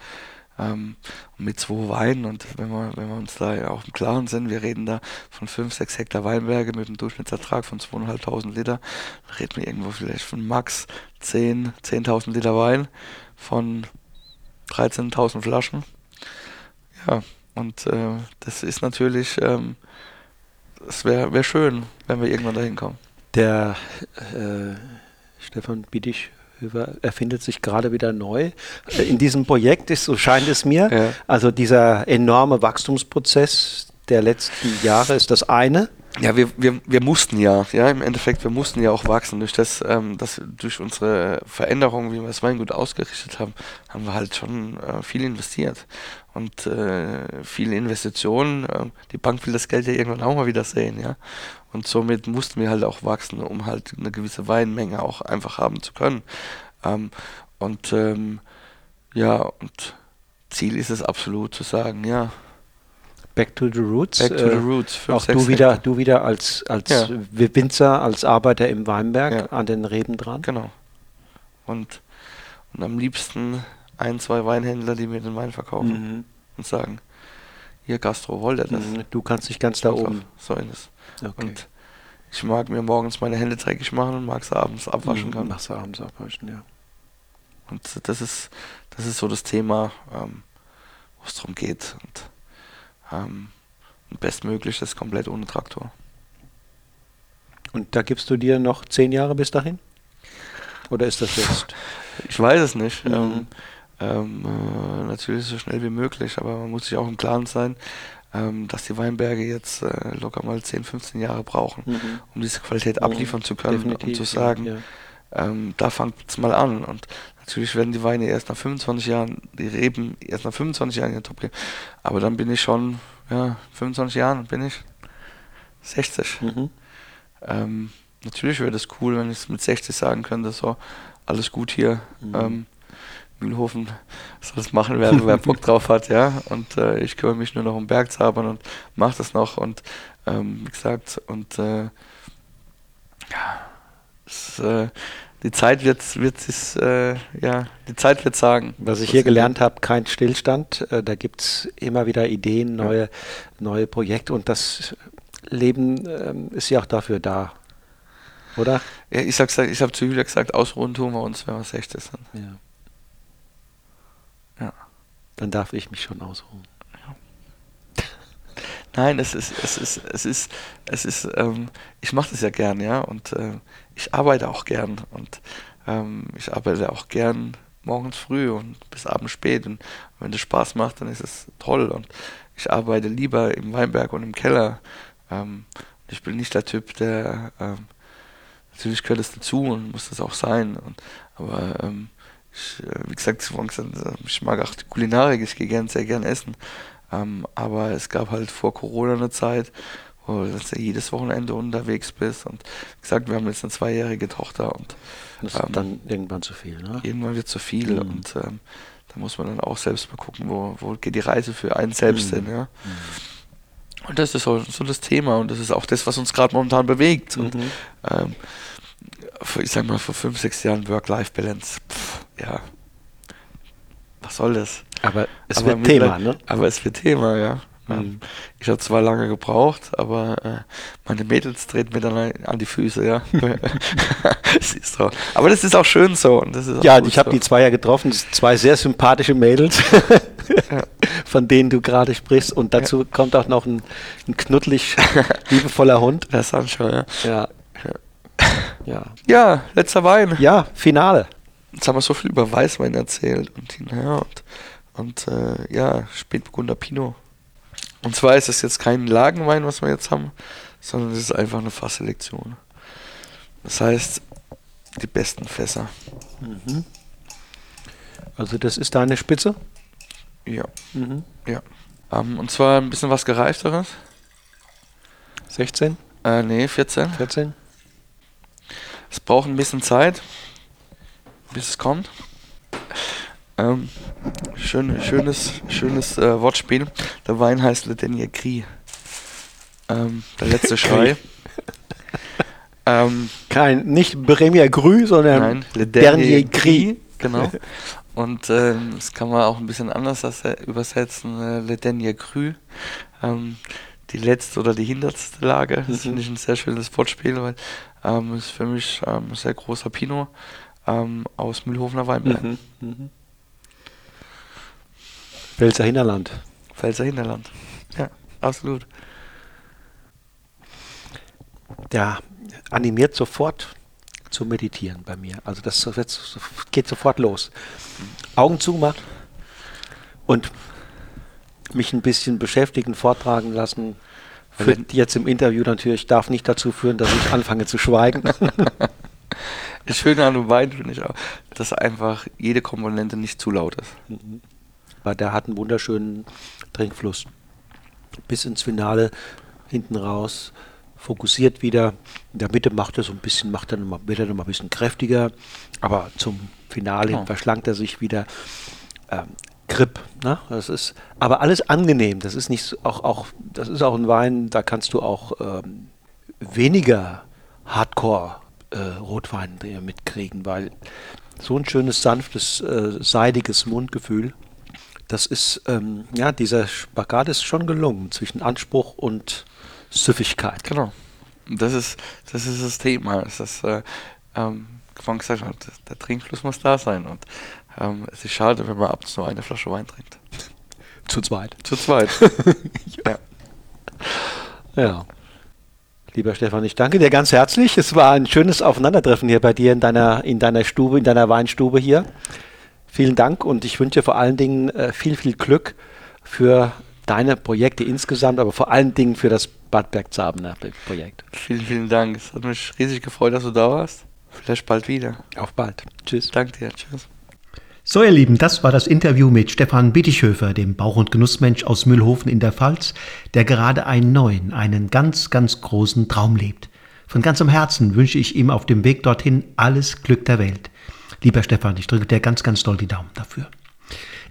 Ähm, mit zwei Weinen und wenn wir, wenn wir uns da auch im Klaren sind, wir reden da von 5, 6 Hektar Weinberge mit einem Durchschnittsertrag von 2.500 Liter, dann reden wir irgendwo vielleicht von max 10, 10.000 Liter Wein von 13.000 Flaschen. Ja, und äh, das ist natürlich, ähm, es wäre wär schön, wenn wir irgendwann dahin kommen. Der äh, Stefan Biedig erfindet sich gerade wieder neu. Äh, in diesem Projekt ist, so scheint es mir, ja. also dieser enorme Wachstumsprozess der letzten Jahre ist das eine. Ja, wir, wir, wir mussten ja, ja, im Endeffekt, wir mussten ja auch wachsen. Durch das, ähm, das durch unsere Veränderung, wie wir das Weingut ausgerichtet haben, haben wir halt schon äh, viel investiert. Und äh, viele Investitionen, äh, die Bank will das Geld ja irgendwann auch mal wieder sehen, ja. Und somit mussten wir halt auch wachsen, um halt eine gewisse Weinmenge auch einfach haben zu können. Ähm, und ähm, ja, und Ziel ist es absolut zu sagen, ja, Back to the Roots. Back to the äh, Roots. Fünf, auch du wieder, du wieder als, als ja. Winzer, als Arbeiter im Weinberg ja. an den Reben dran. Genau. Und, und am liebsten ein, zwei Weinhändler, die mir den Wein verkaufen mhm. und sagen, hier Gastro, wollt ihr das? Mhm. Du kannst dich ganz da oben. So ist es. Okay. Und ich mag mir morgens meine Hände dreckig machen und mag sie abends abwaschen mhm, können. Machst du abends abwaschen, ja. Und das ist, das ist so das Thema, ähm, wo es darum geht. Und ähm, bestmöglich das komplett ohne Traktor. Und da gibst du dir noch zehn Jahre bis dahin? Oder ist das jetzt? Ich weiß es nicht. Mhm. Ähm, ähm, äh, natürlich so schnell wie möglich, aber man muss sich auch im Klaren sein, ähm, dass die Weinberge jetzt äh, locker mal 10, 15 Jahre brauchen, mhm. um diese Qualität abliefern zu können Definitiv, und zu sagen, ja, ja. Ähm, da fängt es mal an. Und Natürlich werden die Weine erst nach 25 Jahren, die Reben erst nach 25 Jahren in der Top gehen. Aber dann bin ich schon, ja, 25 Jahren bin ich 60. Mhm. Ähm, natürlich wäre das cool, wenn ich mit 60 sagen könnte, so, alles gut hier. Mhm. Ähm, Mühlhofen soll das machen, wer, wer Bock drauf hat, ja. Und äh, ich kümmere mich nur noch um Bergzabern und mache das noch. Und ähm, wie gesagt, und äh, ja, es, äh, die Zeit wird, wird es, äh, ja, die Zeit wird sagen. Was ich hier gelernt habe, kein Stillstand. Äh, da gibt es immer wieder Ideen, neue, ja. neue Projekte und das Leben äh, ist ja auch dafür da. Oder? Ja, ich, ich habe zu Julia gesagt, ausruhen tun wir uns, wenn wir 60 sind. Ja. Ja. Dann darf ich mich schon ausruhen. Nein, es ist, es ist, es ist, es ist, ähm, ich mache das ja gern, ja, und äh, ich arbeite auch gern und ähm, ich arbeite auch gern morgens früh und bis abends spät und wenn das Spaß macht, dann ist es toll und ich arbeite lieber im Weinberg und im Keller. Ähm, ich bin nicht der Typ, der ähm, natürlich gehört es dazu und muss das auch sein, und, aber ähm, ich, äh, wie gesagt, ich mag auch die Kulinarik, ich gehe gern sehr gern essen. Ähm, aber es gab halt vor Corona eine Zeit, wo du ja jedes Wochenende unterwegs bist. Und wie gesagt, wir haben jetzt eine zweijährige Tochter und das ähm, ist dann irgendwann zu viel, ne? Irgendwann wird zu viel mhm. und ähm, da muss man dann auch selbst mal gucken, wo, wo geht die Reise für einen selbst mhm. hin, ja. Mhm. Und das ist so, so, das Thema und das ist auch das, was uns gerade momentan bewegt. Und mhm. ähm, ich sag mal, vor fünf, sechs Jahren Work-Life-Balance, ja, was soll das? Aber es aber wird Thema, ne? Aber es wird Thema, ja. Mhm. Ich habe zwar lange gebraucht, aber äh, meine Mädels treten mir dann an die Füße, ja. Siehst du. Aber das ist auch schön so. Und das ist ja, ich habe so. die zwei ja getroffen, zwei sehr sympathische Mädels, ja. von denen du gerade sprichst. Und dazu ja. kommt auch noch ein, ein knuddelig liebevoller Hund. Der Sancho, ja. Ja. ja. Ja, letzter Wein. Ja, Finale. Jetzt haben wir so viel über Weißwein erzählt und, ja, und und äh, ja, Spätburgunder Pinot. Und zwar ist es jetzt kein Lagenwein, was wir jetzt haben, sondern es ist einfach eine Fassselektion. Das heißt, die besten Fässer. Mhm. Also das ist deine Spitze? Ja. Mhm. Ja. Ähm, und zwar ein bisschen was gereifteres. 16? Äh, nee, 14. 14. Es braucht ein bisschen Zeit, bis es kommt. Ähm, schön, schönes schönes äh, Wortspiel. Der Wein heißt Le Dernier Cri. Ähm, der letzte Schrei. ähm, Kein, nicht Premier Grü, sondern nein, Le Dernier, Dernier Cri. Genau. Und ähm, das kann man auch ein bisschen anders übersetzen. Äh, Le Dernier Cru. Ähm, die letzte oder die hinterste Lage. Das mhm. finde ich ein sehr schönes Wortspiel, weil ähm, ist für mich ähm, ein sehr großer Pinot ähm, aus Mühlhofener Weinberg. Mhm. Mhm. Pfälzer Hinterland. Pfälzer Hinterland. Ja, absolut. Der animiert sofort zu meditieren bei mir. Also das geht sofort los. Augen zumachen und mich ein bisschen beschäftigen, vortragen lassen. Führt jetzt im Interview natürlich, darf nicht dazu führen, dass ich anfange zu schweigen. das Schöne an dem Wein finde ich auch, dass einfach jede Komponente nicht zu laut ist. Mhm. Weil der hat einen wunderschönen Trinkfluss. Bis ins Finale, hinten raus, fokussiert wieder. In der Mitte macht er so ein bisschen, macht er nochmal, wird er nochmal ein bisschen kräftiger, aber zum Finale oh. verschlankt er sich wieder. Ähm, Grip. Ne? Das ist aber alles angenehm. Das ist nicht auch, auch, das ist auch ein Wein, da kannst du auch ähm, weniger Hardcore äh, Rotwein mitkriegen, weil so ein schönes, sanftes, äh, seidiges Mundgefühl, das ist, ähm, ja, dieser Spagat ist schon gelungen zwischen Anspruch und Süffigkeit. Genau. Das ist, das ist das Thema. Das ist, äh, ähm, gesagt hat, der Trinkfluss muss da sein. Und ähm, es ist schade, wenn man ab und zu eine Flasche Wein trinkt. Zu zweit. Zu zweit. ja. Ja. Lieber Stefan, ich danke dir ganz herzlich. Es war ein schönes Aufeinandertreffen hier bei dir in deiner, in deiner Stube, in deiner Weinstube hier. Vielen Dank und ich wünsche dir vor allen Dingen äh, viel, viel Glück für deine Projekte insgesamt, aber vor allen Dingen für das Bad Bergzabener Projekt. Vielen, vielen Dank. Es hat mich riesig gefreut, dass du da warst. Vielleicht bald wieder. Auf bald. Tschüss. Danke dir. Tschüss. So, ihr Lieben, das war das Interview mit Stefan Bittichhöfer, dem Bauch- und Genussmensch aus Mühlhofen in der Pfalz, der gerade einen neuen, einen ganz, ganz großen Traum lebt. Von ganzem Herzen wünsche ich ihm auf dem Weg dorthin alles Glück der Welt. Lieber Stefan, ich drücke dir ganz, ganz doll die Daumen dafür.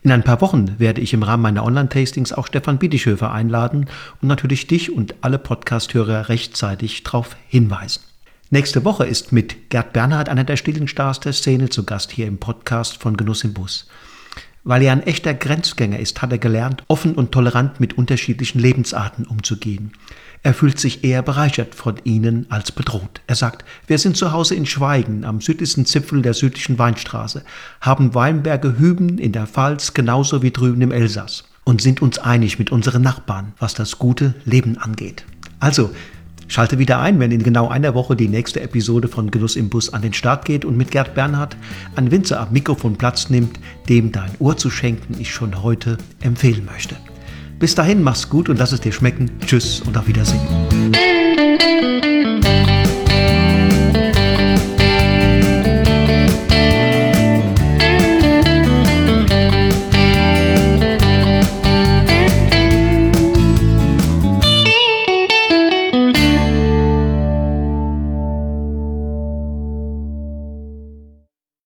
In ein paar Wochen werde ich im Rahmen meiner Online-Tastings auch Stefan Bittichhöfer einladen und natürlich dich und alle Podcast-Hörer rechtzeitig darauf hinweisen. Nächste Woche ist mit Gerd Bernhard einer der stillen Stars der Szene zu Gast hier im Podcast von Genuss im Bus. Weil er ein echter Grenzgänger ist, hat er gelernt, offen und tolerant mit unterschiedlichen Lebensarten umzugehen. Er fühlt sich eher bereichert von ihnen als bedroht. Er sagt, wir sind zu Hause in Schweigen, am südlichsten Zipfel der südlichen Weinstraße, haben Weinberge Hüben in der Pfalz genauso wie drüben im Elsass und sind uns einig mit unseren Nachbarn, was das gute Leben angeht. Also, Schalte wieder ein, wenn in genau einer Woche die nächste Episode von Genuss im Bus an den Start geht und mit Gerd Bernhard ein Winzer am Mikrofon Platz nimmt, dem dein Ohr zu schenken ich schon heute empfehlen möchte. Bis dahin, mach's gut und lass es dir schmecken. Tschüss und auf Wiedersehen.